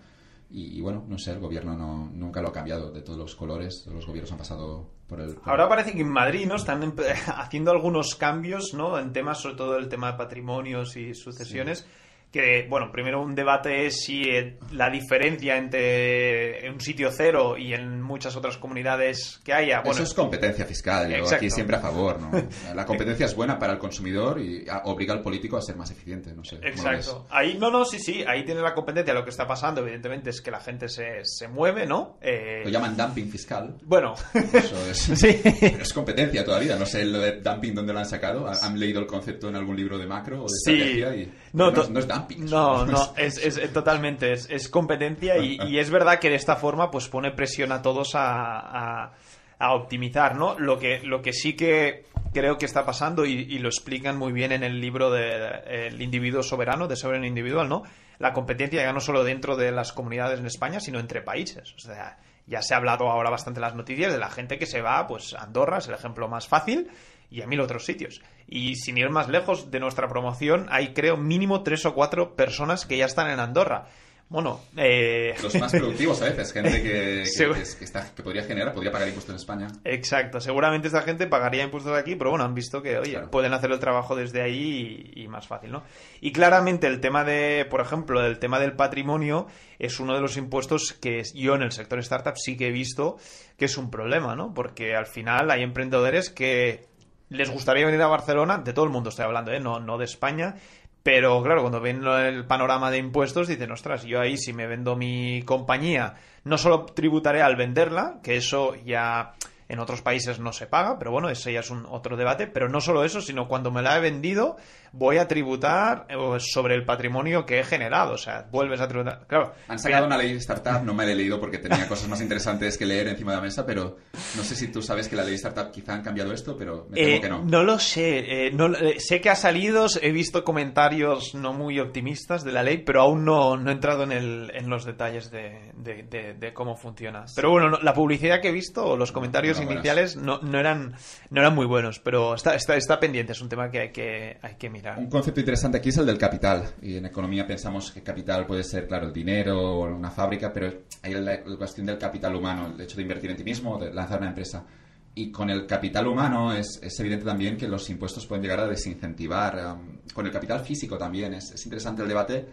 Y, bueno, no sé, el gobierno no, nunca lo ha cambiado de todos los colores, los gobiernos han pasado por el... Ahora parece que en Madrid, ¿no? Están haciendo algunos cambios, ¿no? En temas, sobre todo el tema de patrimonios y sucesiones que, bueno, primero un debate es si eh, la diferencia entre un sitio cero y en muchas otras comunidades que haya... Bueno, Eso es competencia fiscal, yo aquí siempre a favor, ¿no? La competencia es buena para el consumidor y obliga al político a ser más eficiente, no sé. Exacto. Ahí, no, no, sí, sí, ahí tiene la competencia. Lo que está pasando, evidentemente, es que la gente se, se mueve, ¿no? Eh... Lo llaman dumping fiscal. Bueno. Eso es. sí. Pero es competencia todavía, no sé lo de dumping dónde lo han sacado. ¿Han leído el concepto en algún libro de macro o de estrategia? Y... No, no, no es dumping no, no, es, es totalmente, es, competencia y, es verdad que de esta forma pues pone presión a todos a, a, optimizar, ¿no? Lo que, lo que sí que creo que está pasando y, lo explican muy bien en el libro de El individuo soberano, de soberano individual, ¿no? La competencia ya no solo dentro de las comunidades en España, sino entre países. O sea, ya se ha hablado ahora bastante en las noticias de la gente que se va, pues Andorra es el ejemplo más fácil, y a mil otros sitios. Y sin ir más lejos de nuestra promoción, hay creo mínimo tres o cuatro personas que ya están en Andorra. Bueno, eh... los más productivos a veces, gente que, que, está, que, podría generar, podría pagar impuestos en España. Exacto, seguramente esta gente pagaría impuestos aquí, pero bueno, han visto que, oye, pueden hacer el trabajo desde ahí y, más fácil, ¿no? Y claramente el tema de, por ejemplo, el tema del patrimonio es uno de los impuestos que yo en el sector startup sí que he visto que es un problema, ¿no? Porque al final hay emprendedores que les gustaría venir a Barcelona, de todo el mundo estoy hablando, ¿eh? no, no de España, pero claro, cuando ven el panorama de impuestos dicen, ostras, yo ahí si me vendo mi compañía, no solo tributaré al venderla, que eso ya en otros países no se paga, pero bueno, ese ya es un otro debate, pero no solo eso, sino cuando me la he vendido, voy a tributar eh, sobre el patrimonio que he generado. O sea, vuelves a tributar. Claro. Han sacado una ley de startup, no me la he leído porque tenía cosas más interesantes que leer encima de la mesa, pero no sé si tú sabes que la ley de startup quizá han cambiado esto, pero me temo eh, que no. No lo sé. Eh, no, sé que ha salido, he visto comentarios no muy optimistas de la ley, pero aún no, no he entrado en, el, en los detalles de, de, cómo funciona. Pero bueno, la publicidad que he visto, los comentarios iniciales, no, no, eran, no eran muy buenos, pero está, está, está pendiente, es un tema que hay que, hay que mirar. Un concepto interesante aquí es el del capital. Y en economía pensamos que capital puede ser, claro, el dinero o una fábrica, pero hay la, cuestión del capital humano, el hecho de invertir en ti mismo, de lanzar una empresa. Y con el capital humano es, es evidente también que los impuestos pueden llegar a desincentivar. Um, con el capital físico también es, es interesante el debate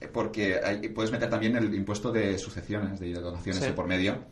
eh, porque puedes meter también el impuesto de sucesiones, de donaciones por medio.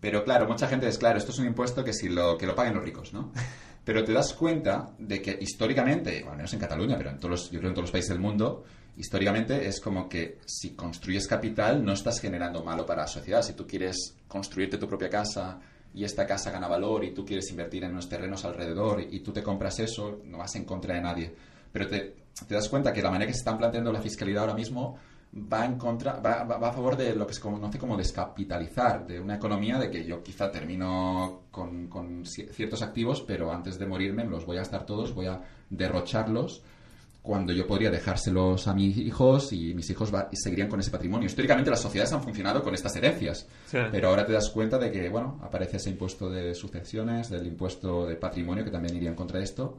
Pero claro, mucha gente es claro, esto es un impuesto que si lo que lo paguen los ricos, ¿no? Pero te das cuenta de que históricamente, al menos en Cataluña, pero en todos los, yo creo en todos los países del mundo, históricamente es como que si construyes capital no estás generando malo para la sociedad. Si tú quieres construirte tu propia casa y esta casa gana valor y tú quieres invertir en unos terrenos alrededor y tú te compras eso, no vas en contra de nadie. Pero te, te das cuenta que la manera que se están planteando la fiscalidad ahora mismo va en contra, va, va, a favor de lo que se conoce como descapitalizar, de una economía de que yo quizá termino con, con ciertos activos, pero antes de morirme los voy a gastar todos, voy a derrocharlos cuando yo podría dejárselos a mis hijos y mis hijos seguirían con ese patrimonio. Históricamente las sociedades han funcionado con estas herencias, pero ahora te das cuenta de que, bueno, aparece ese impuesto de sucesiones, del impuesto de patrimonio, que también iría en contra de esto,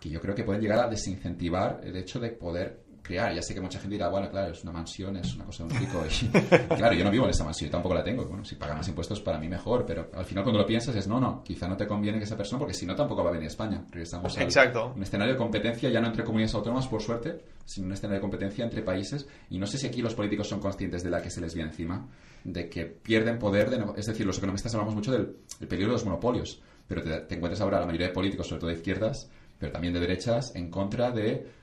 que yo creo que pueden llegar a desincentivar el hecho de poder ya sé que mucha gente dirá, bueno, claro, es una mansión, es una cosa de un rico. Y, claro, yo no vivo en esa mansión, yo tampoco la tengo. Bueno, si pagan más impuestos, para mí mejor. Pero al final, cuando lo piensas, es no, no, quizá no te conviene que esa persona, porque si no, tampoco va a venir a España. Regresamos Exacto. un escenario de competencia, ya no entre comunidades autónomas, por suerte, sino un escenario de competencia entre países. Y no sé si aquí los políticos son conscientes de la que se les viene encima, de que pierden poder. De, es decir, los economistas hablamos mucho del peligro de los monopolios. Pero te, te encuentras ahora la mayoría de políticos, sobre todo de izquierdas, pero también de derechas, en contra de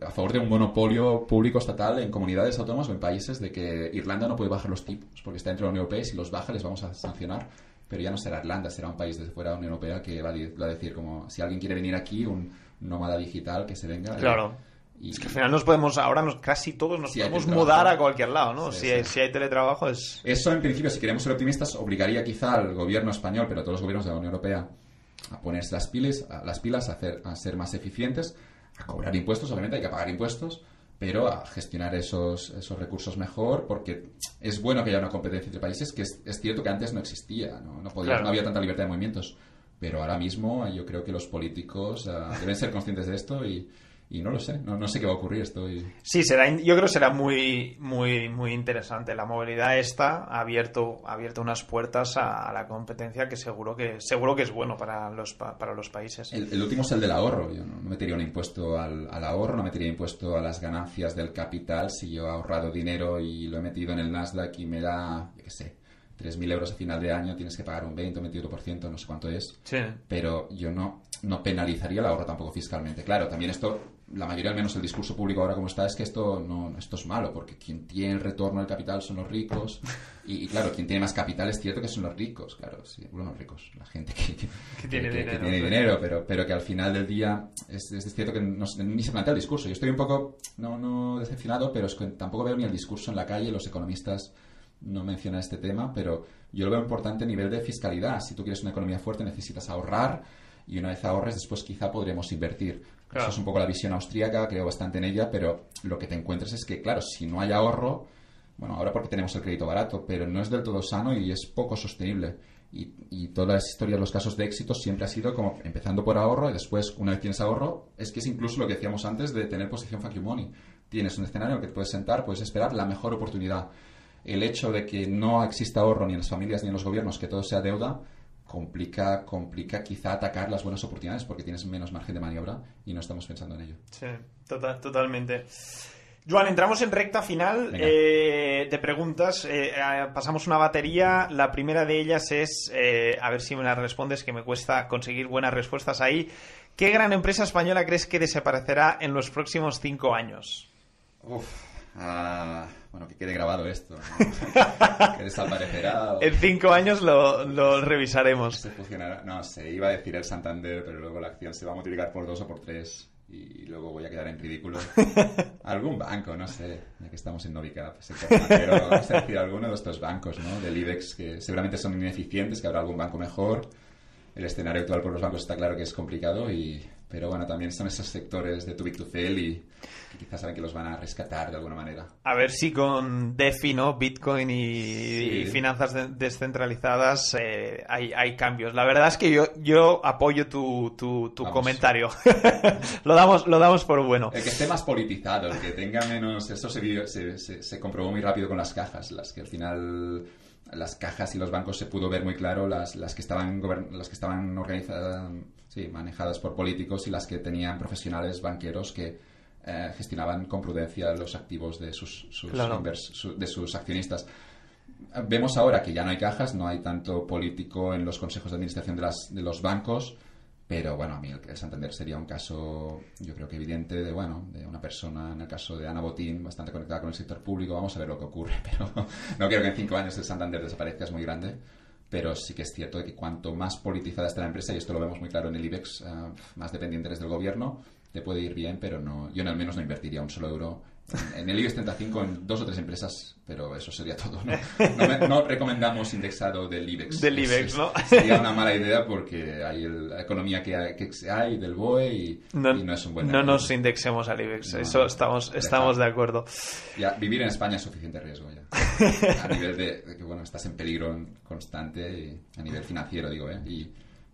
a favor de un monopolio público estatal en comunidades autónomas o en países de que Irlanda no puede bajar los tipos porque está dentro de la Unión Europea y si los baja les vamos a sancionar. Pero ya no será Irlanda, será un país desde fuera de la Unión Europea que va a, decir como si alguien quiere venir aquí, un nómada digital que se venga. Claro. Y, es que al final nos podemos, ahora nos, casi todos nos podemos mudar a cualquier lado, ¿no? si, Hay, si hay teletrabajo es... Eso en principio, si queremos ser optimistas, obligaría quizá al gobierno español, pero a todos los gobiernos de la Unión Europea, a ponerse las pilas, a, las pilas a, hacer, a ser más eficientes, a cobrar impuestos, obviamente hay que pagar impuestos, pero a gestionar esos, esos recursos mejor, porque es bueno que haya una competencia entre países, que es, cierto que antes no existía, no, no, no había tanta libertad de movimientos, pero ahora mismo yo creo que los políticos ah, deben ser conscientes de esto y, y no lo sé, no, no, sé qué va a ocurrir. Estoy... Sí, será, yo creo que será muy, muy, muy interesante. La movilidad esta ha abierto, ha abierto unas puertas a, la competencia que seguro que seguro que es bueno para los, para los países. El, último es el del ahorro. Yo no, metería un impuesto al, al, ahorro, no metería impuesto a las ganancias del capital si yo he ahorrado dinero y lo he metido en el Nasdaq y me da, yo qué sé, 3.000 euros a final de año, tienes que pagar un 20 o 28%, no sé cuánto es. Sí. Pero yo no, no penalizaría el ahorro tampoco fiscalmente. Claro, también esto la mayoría, al menos el discurso público ahora como está, es que esto no esto es malo, porque quien tiene el retorno del capital son los ricos. Y, claro, quien tiene más capital es cierto que son los ricos, claro, sí, bueno, los ricos, la gente que, tiene, dinero, pero, pero que al final del día es, es cierto que no, ni se plantea el discurso. Yo estoy un poco, no, no decepcionado, pero es que tampoco veo ni el discurso en la calle, los economistas no mencionan este tema, pero yo lo veo importante a nivel de fiscalidad. Si tú quieres una economía fuerte necesitas ahorrar y una vez ahorres después quizá podremos invertir. Esa es un poco la visión austríaca, creo bastante en ella, pero lo que te encuentras es que, claro, si no hay ahorro, bueno, ahora porque tenemos el crédito barato, pero no es del todo sano y es poco sostenible. Y, y toda la historia de los casos de éxito siempre ha sido como empezando por ahorro y después, una vez tienes ahorro, es que es incluso lo que decíamos antes de tener posición fuck you money. Tienes un escenario en el que puedes sentar, puedes esperar la mejor oportunidad. El hecho de que no exista ahorro ni en las familias ni en los gobiernos, que todo sea deuda, complica, complica quizá atacar las buenas oportunidades porque tienes menos margen de maniobra y no estamos pensando en ello. Sí, total, totalmente. Joan, entramos en recta final eh, de preguntas. Eh, eh, pasamos una batería. La primera de ellas es, eh, a ver si me la respondes, que me cuesta conseguir buenas respuestas ahí. ¿Qué gran empresa española crees que desaparecerá en los próximos cinco años? Uf, ah, bueno, que quede grabado esto. ¿no? que desaparecerá. o- En cinco años lo, lo revisaremos. se fusionará. No sé, iba a decir el Santander, pero luego la acción se va a multiplicar por dos o por tres y luego voy a quedar en ridículo. Algún banco, no sé, ya que estamos en Novicap, financiero, vamos a decir alguno de estos bancos, ¿no? Del IBEX, que seguramente son ineficientes, que habrá algún banco mejor. El escenario actual por los bancos está claro que es complicado, y, pero bueno, también son esos sectores de too big to fail y quizás saben que los van a rescatar de alguna manera. A ver si con DeFi, ¿no? Bitcoin y, Sí. y finanzas de- descentralizadas eh, hay, hay cambios. La verdad es que yo, yo apoyo tu, tu, tu comentario. lo, damos, lo damos por bueno. El que esté más politizado, el que tenga menos... Eso se, vio- se, se- se comprobó muy rápido con las cajas, las que al final las cajas y los bancos se pudo ver muy claro las, las que estaban las que estaban organizadas, sí, manejadas por políticos y las que tenían profesionales banqueros que eh, gestionaban con prudencia los activos de sus, sus Claro. invers- su- de sus accionistas. Vemos ahora que ya no hay cajas, no hay tanto político en los consejos de administración de, las, de los bancos, pero bueno, a mí el, el Santander sería un caso, yo creo que evidente, de bueno, de una persona, en el caso de Ana Botín, bastante conectada con el sector público. Vamos a ver lo que ocurre, pero no quiero que en cinco años el Santander desaparezca, es muy grande. Pero sí que es cierto de que cuanto más politizada está la empresa, y esto lo vemos muy claro en el IBEX, eh, más dependiente eres del gobierno, te puede ir bien, pero no, yo al menos no invertiría un solo euro en, en el IBEX 35 en dos o tres empresas, pero eso sería todo. No, no, me- no recomendamos indexado del IBEX. Del IBEX, es- ¿no? Sería una mala idea porque hay el- la economía que hay, que hay del BOE y No, y no es un buen no nos indexemos al IBEX, eso estamos, estamos de acuerdo. Ya, vivir en España es suficiente riesgo ya. A nivel de, de que, bueno, estás en peligro constante y a nivel financiero, digo, ¿eh? Y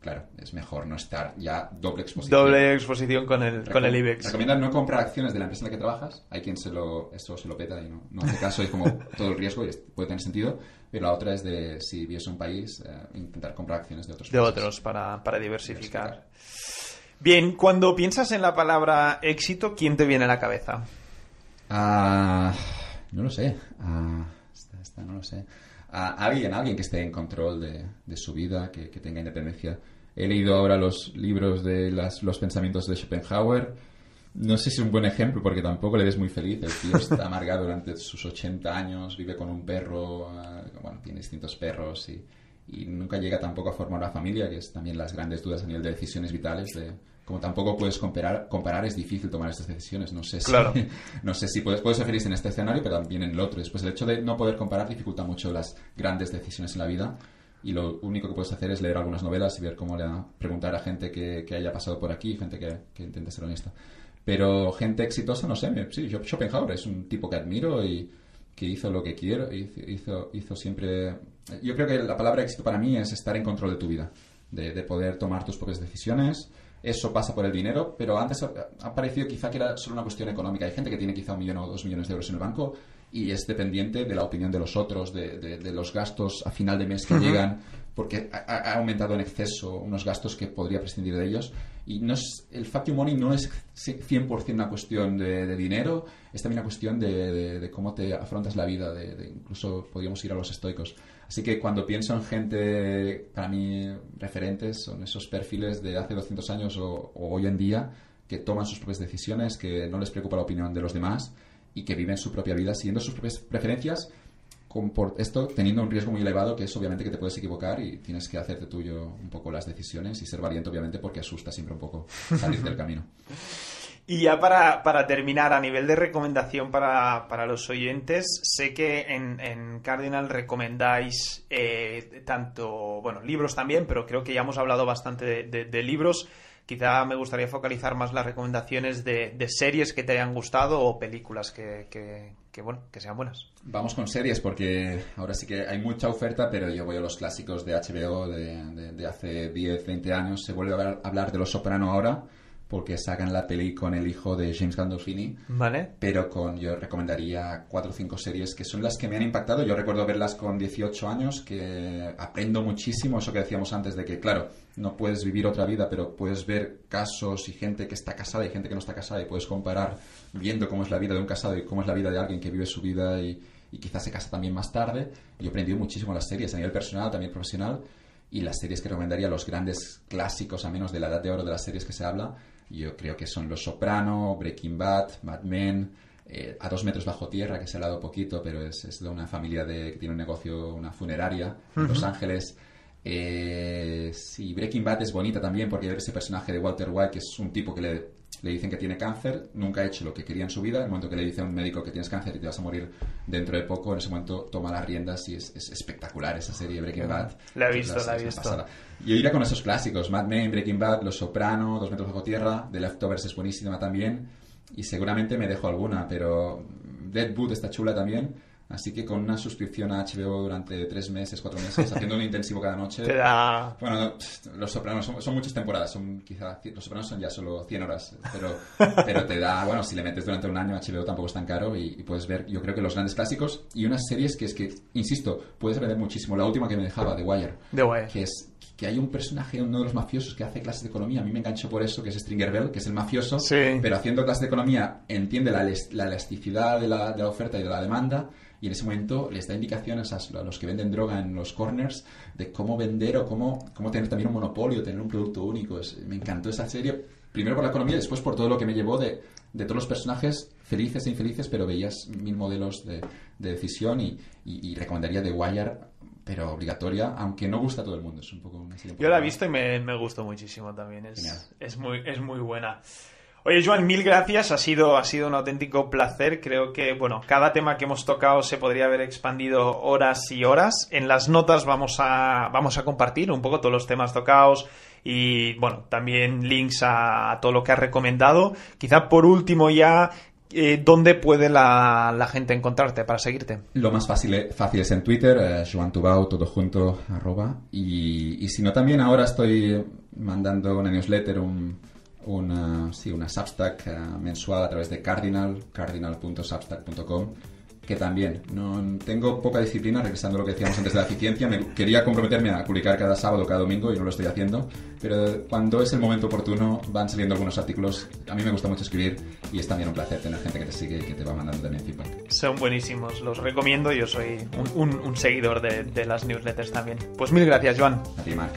claro, es mejor no estar ya doble exposición. Doble exposición con el, con el IBEX. Recomiendan no comprar acciones de la empresa en la que trabajas. Hay quien se lo, eso se lo peta y no, no hace caso. Es como todo el riesgo y puede tener sentido. Pero la otra es de, si vives un país, eh, intentar comprar acciones de otros De países. otros para, para diversificar. Bien, cuando piensas en la palabra éxito, ¿quién te viene a la cabeza? Ah, no lo sé. Ah, esta, esta no lo sé. Ah, alguien, alguien que esté en control de, de su vida, que, que tenga independencia. He leído ahora los libros de las, los pensamientos de Schopenhauer. No sé si es un buen ejemplo porque tampoco le ves muy feliz. El tío está amargado durante sus 80 años, vive con un perro, ah, bueno, tiene distintos perros y, y nunca llega tampoco a formar una familia, que es también las grandes dudas a nivel de decisiones vitales. De, como tampoco puedes comparar, comparar, es difícil tomar estas decisiones. No sé si, Claro. no sé si puedes, puedes ser feliz en este escenario, pero también en el otro. Después, el hecho de no poder comparar dificulta mucho las grandes decisiones en la vida. Y lo único que puedes hacer es leer algunas novelas y ver cómo le preguntar a gente que, que haya pasado por aquí, gente que, que intente ser honesta. Pero gente exitosa, no sé, me- sí, Schopenhauer es un tipo que admiro y que hizo lo que quiero, hizo, hizo, siempre... Yo creo que la palabra éxito para mí es estar en control de tu vida, de, de poder tomar tus propias decisiones. Eso pasa por el dinero, pero antes ha parecido quizá que era solo una cuestión económica. Hay gente que tiene quizá un millón o dos millones de euros en el banco y es dependiente de la opinión de los otros, de, de- de los gastos a final de mes que llegan, porque ha, ha- aumentado en exceso unos gastos que podría prescindir de ellos. Y no es, el you money no es 100% una cuestión de, de dinero, es también una cuestión de, cómo te afrontas la vida, de, de incluso podríamos ir a los estoicos. Así que cuando pienso en gente, para mí, referentes, son esos perfiles de hace 200 años o, o hoy en día que toman sus propias decisiones, que no les preocupa la opinión de los demás y que viven su propia vida siguiendo sus propias preferencias, esto teniendo un riesgo muy elevado que es obviamente que te puedes equivocar y tienes que hacerte tuyo un poco las decisiones y ser valiente obviamente porque asusta siempre un poco salir del camino. Y ya para, para terminar, a nivel de recomendación para, para los oyentes, sé que en, Cardinal recomendáis eh, tanto, bueno, libros también, pero creo que ya hemos hablado bastante de libros. Quizá me gustaría focalizar más las recomendaciones de, series que te hayan gustado o películas que, que, bueno, que sean buenas. Vamos con series porque ahora sí que hay mucha oferta, pero yo voy a los clásicos de HBO de, de hace 10, 20 años. Se vuelve a hablar de Los Soprano ahora porque sacan la peli con el hijo de James Gandolfini. Vale. Pero con, yo recomendaría cuatro o cinco series que son las que me han impactado. Yo recuerdo verlas con 18 años, que aprendo muchísimo, eso que decíamos antes, de que, claro, no puedes vivir otra vida, pero puedes ver casos y gente que está casada y gente que no está casada y puedes comparar viendo cómo es la vida de un casado y cómo es la vida de alguien que vive su vida y, y quizás se casa también más tarde. Yo he aprendido muchísimo las series a nivel personal, también profesional. Y las series que recomendaría, los grandes clásicos, a menos de la edad de oro de las series que se habla, yo creo que son Los Soprano, Breaking Bad, Mad Men, eh, A dos metros bajo tierra, que se ha hablado poquito, pero es, de una familia de, que tiene un negocio, una funeraria en Los Ángeles. Eh, sí, Breaking Bad es bonita también porque ese personaje de Walter White, que es un tipo que le le dicen que tiene cáncer, nunca ha hecho lo que quería en su vida, en el momento que le dice a un médico que tienes cáncer y te vas a morir dentro de poco, en ese momento toma las riendas y es, espectacular esa serie Breaking Bad. La he visto, la he visto. Yo iría con esos clásicos, Mad Men, Breaking Bad, Los Soprano, Dos metros bajo tierra, The Leftovers es buenísima también y seguramente me dejo alguna, pero Deadwood está chula también. Así que con una suscripción a HBO durante tres meses, cuatro meses, haciendo un intensivo cada noche. Te da... Bueno, Los Sopranos son, muchas temporadas, son quizá, Los Sopranos son ya solo 100 horas, pero, pero te da, bueno, si le metes durante un año HBO tampoco es tan caro y, puedes ver, yo creo que los grandes clásicos y unas series que es que, insisto, puedes aprender muchísimo. La última que me dejaba, The Wire. The Wire. Que es que hay un personaje, uno de los mafiosos que hace clases de economía. A mí me enganchó por eso, que es Stringer Bell, que es el mafioso, pero haciendo clases de economía entiende la, la elasticidad de la, de la oferta y de la demanda y en ese momento les da indicaciones a los que venden droga en los corners de cómo vender o cómo, cómo tener también un monopolio, tener un producto único. me encantó esa serie, primero por la economía y después por todo lo que me llevó de, de todos los personajes felices e infelices, pero veías mil modelos de, de decisión y, y, recomendaría The Wire pero obligatoria, aunque no gusta a todo el mundo. Es un poco Yo la he visto y me, me gustó muchísimo también. Es, es, muy, es muy buena. Oye, Joan, mil gracias. Ha sido, ha sido un auténtico placer. Creo que, bueno, cada tema que hemos tocado se podría haber expandido horas y horas. En las notas vamos a, vamos a compartir un poco todos los temas tocados y, bueno, también links a, todo lo que has recomendado. Quizá por último ya, eh, ¿dónde puede la, gente encontrarte para seguirte? Lo más fácil, fácil es en Twitter, eh, Joan todo junto, arroba. Y, y si no, también ahora estoy mandando una newsletter, un una, sí, una Substack eh, mensual a través de Cardinal, cardinal.substack.com, que también no tengo poca disciplina, regresando a lo que decíamos antes de la eficiencia, me quería comprometerme a publicar cada sábado, cada domingo y no lo estoy haciendo, pero cuando es el momento oportuno van saliendo algunos artículos, a mí me gusta mucho escribir y es también un placer tener gente que te sigue y que te va mandando también feedback. Son buenísimos, los recomiendo, yo soy un, seguidor de, de las newsletters también. Pues mil gracias, Joan. A ti, Marc.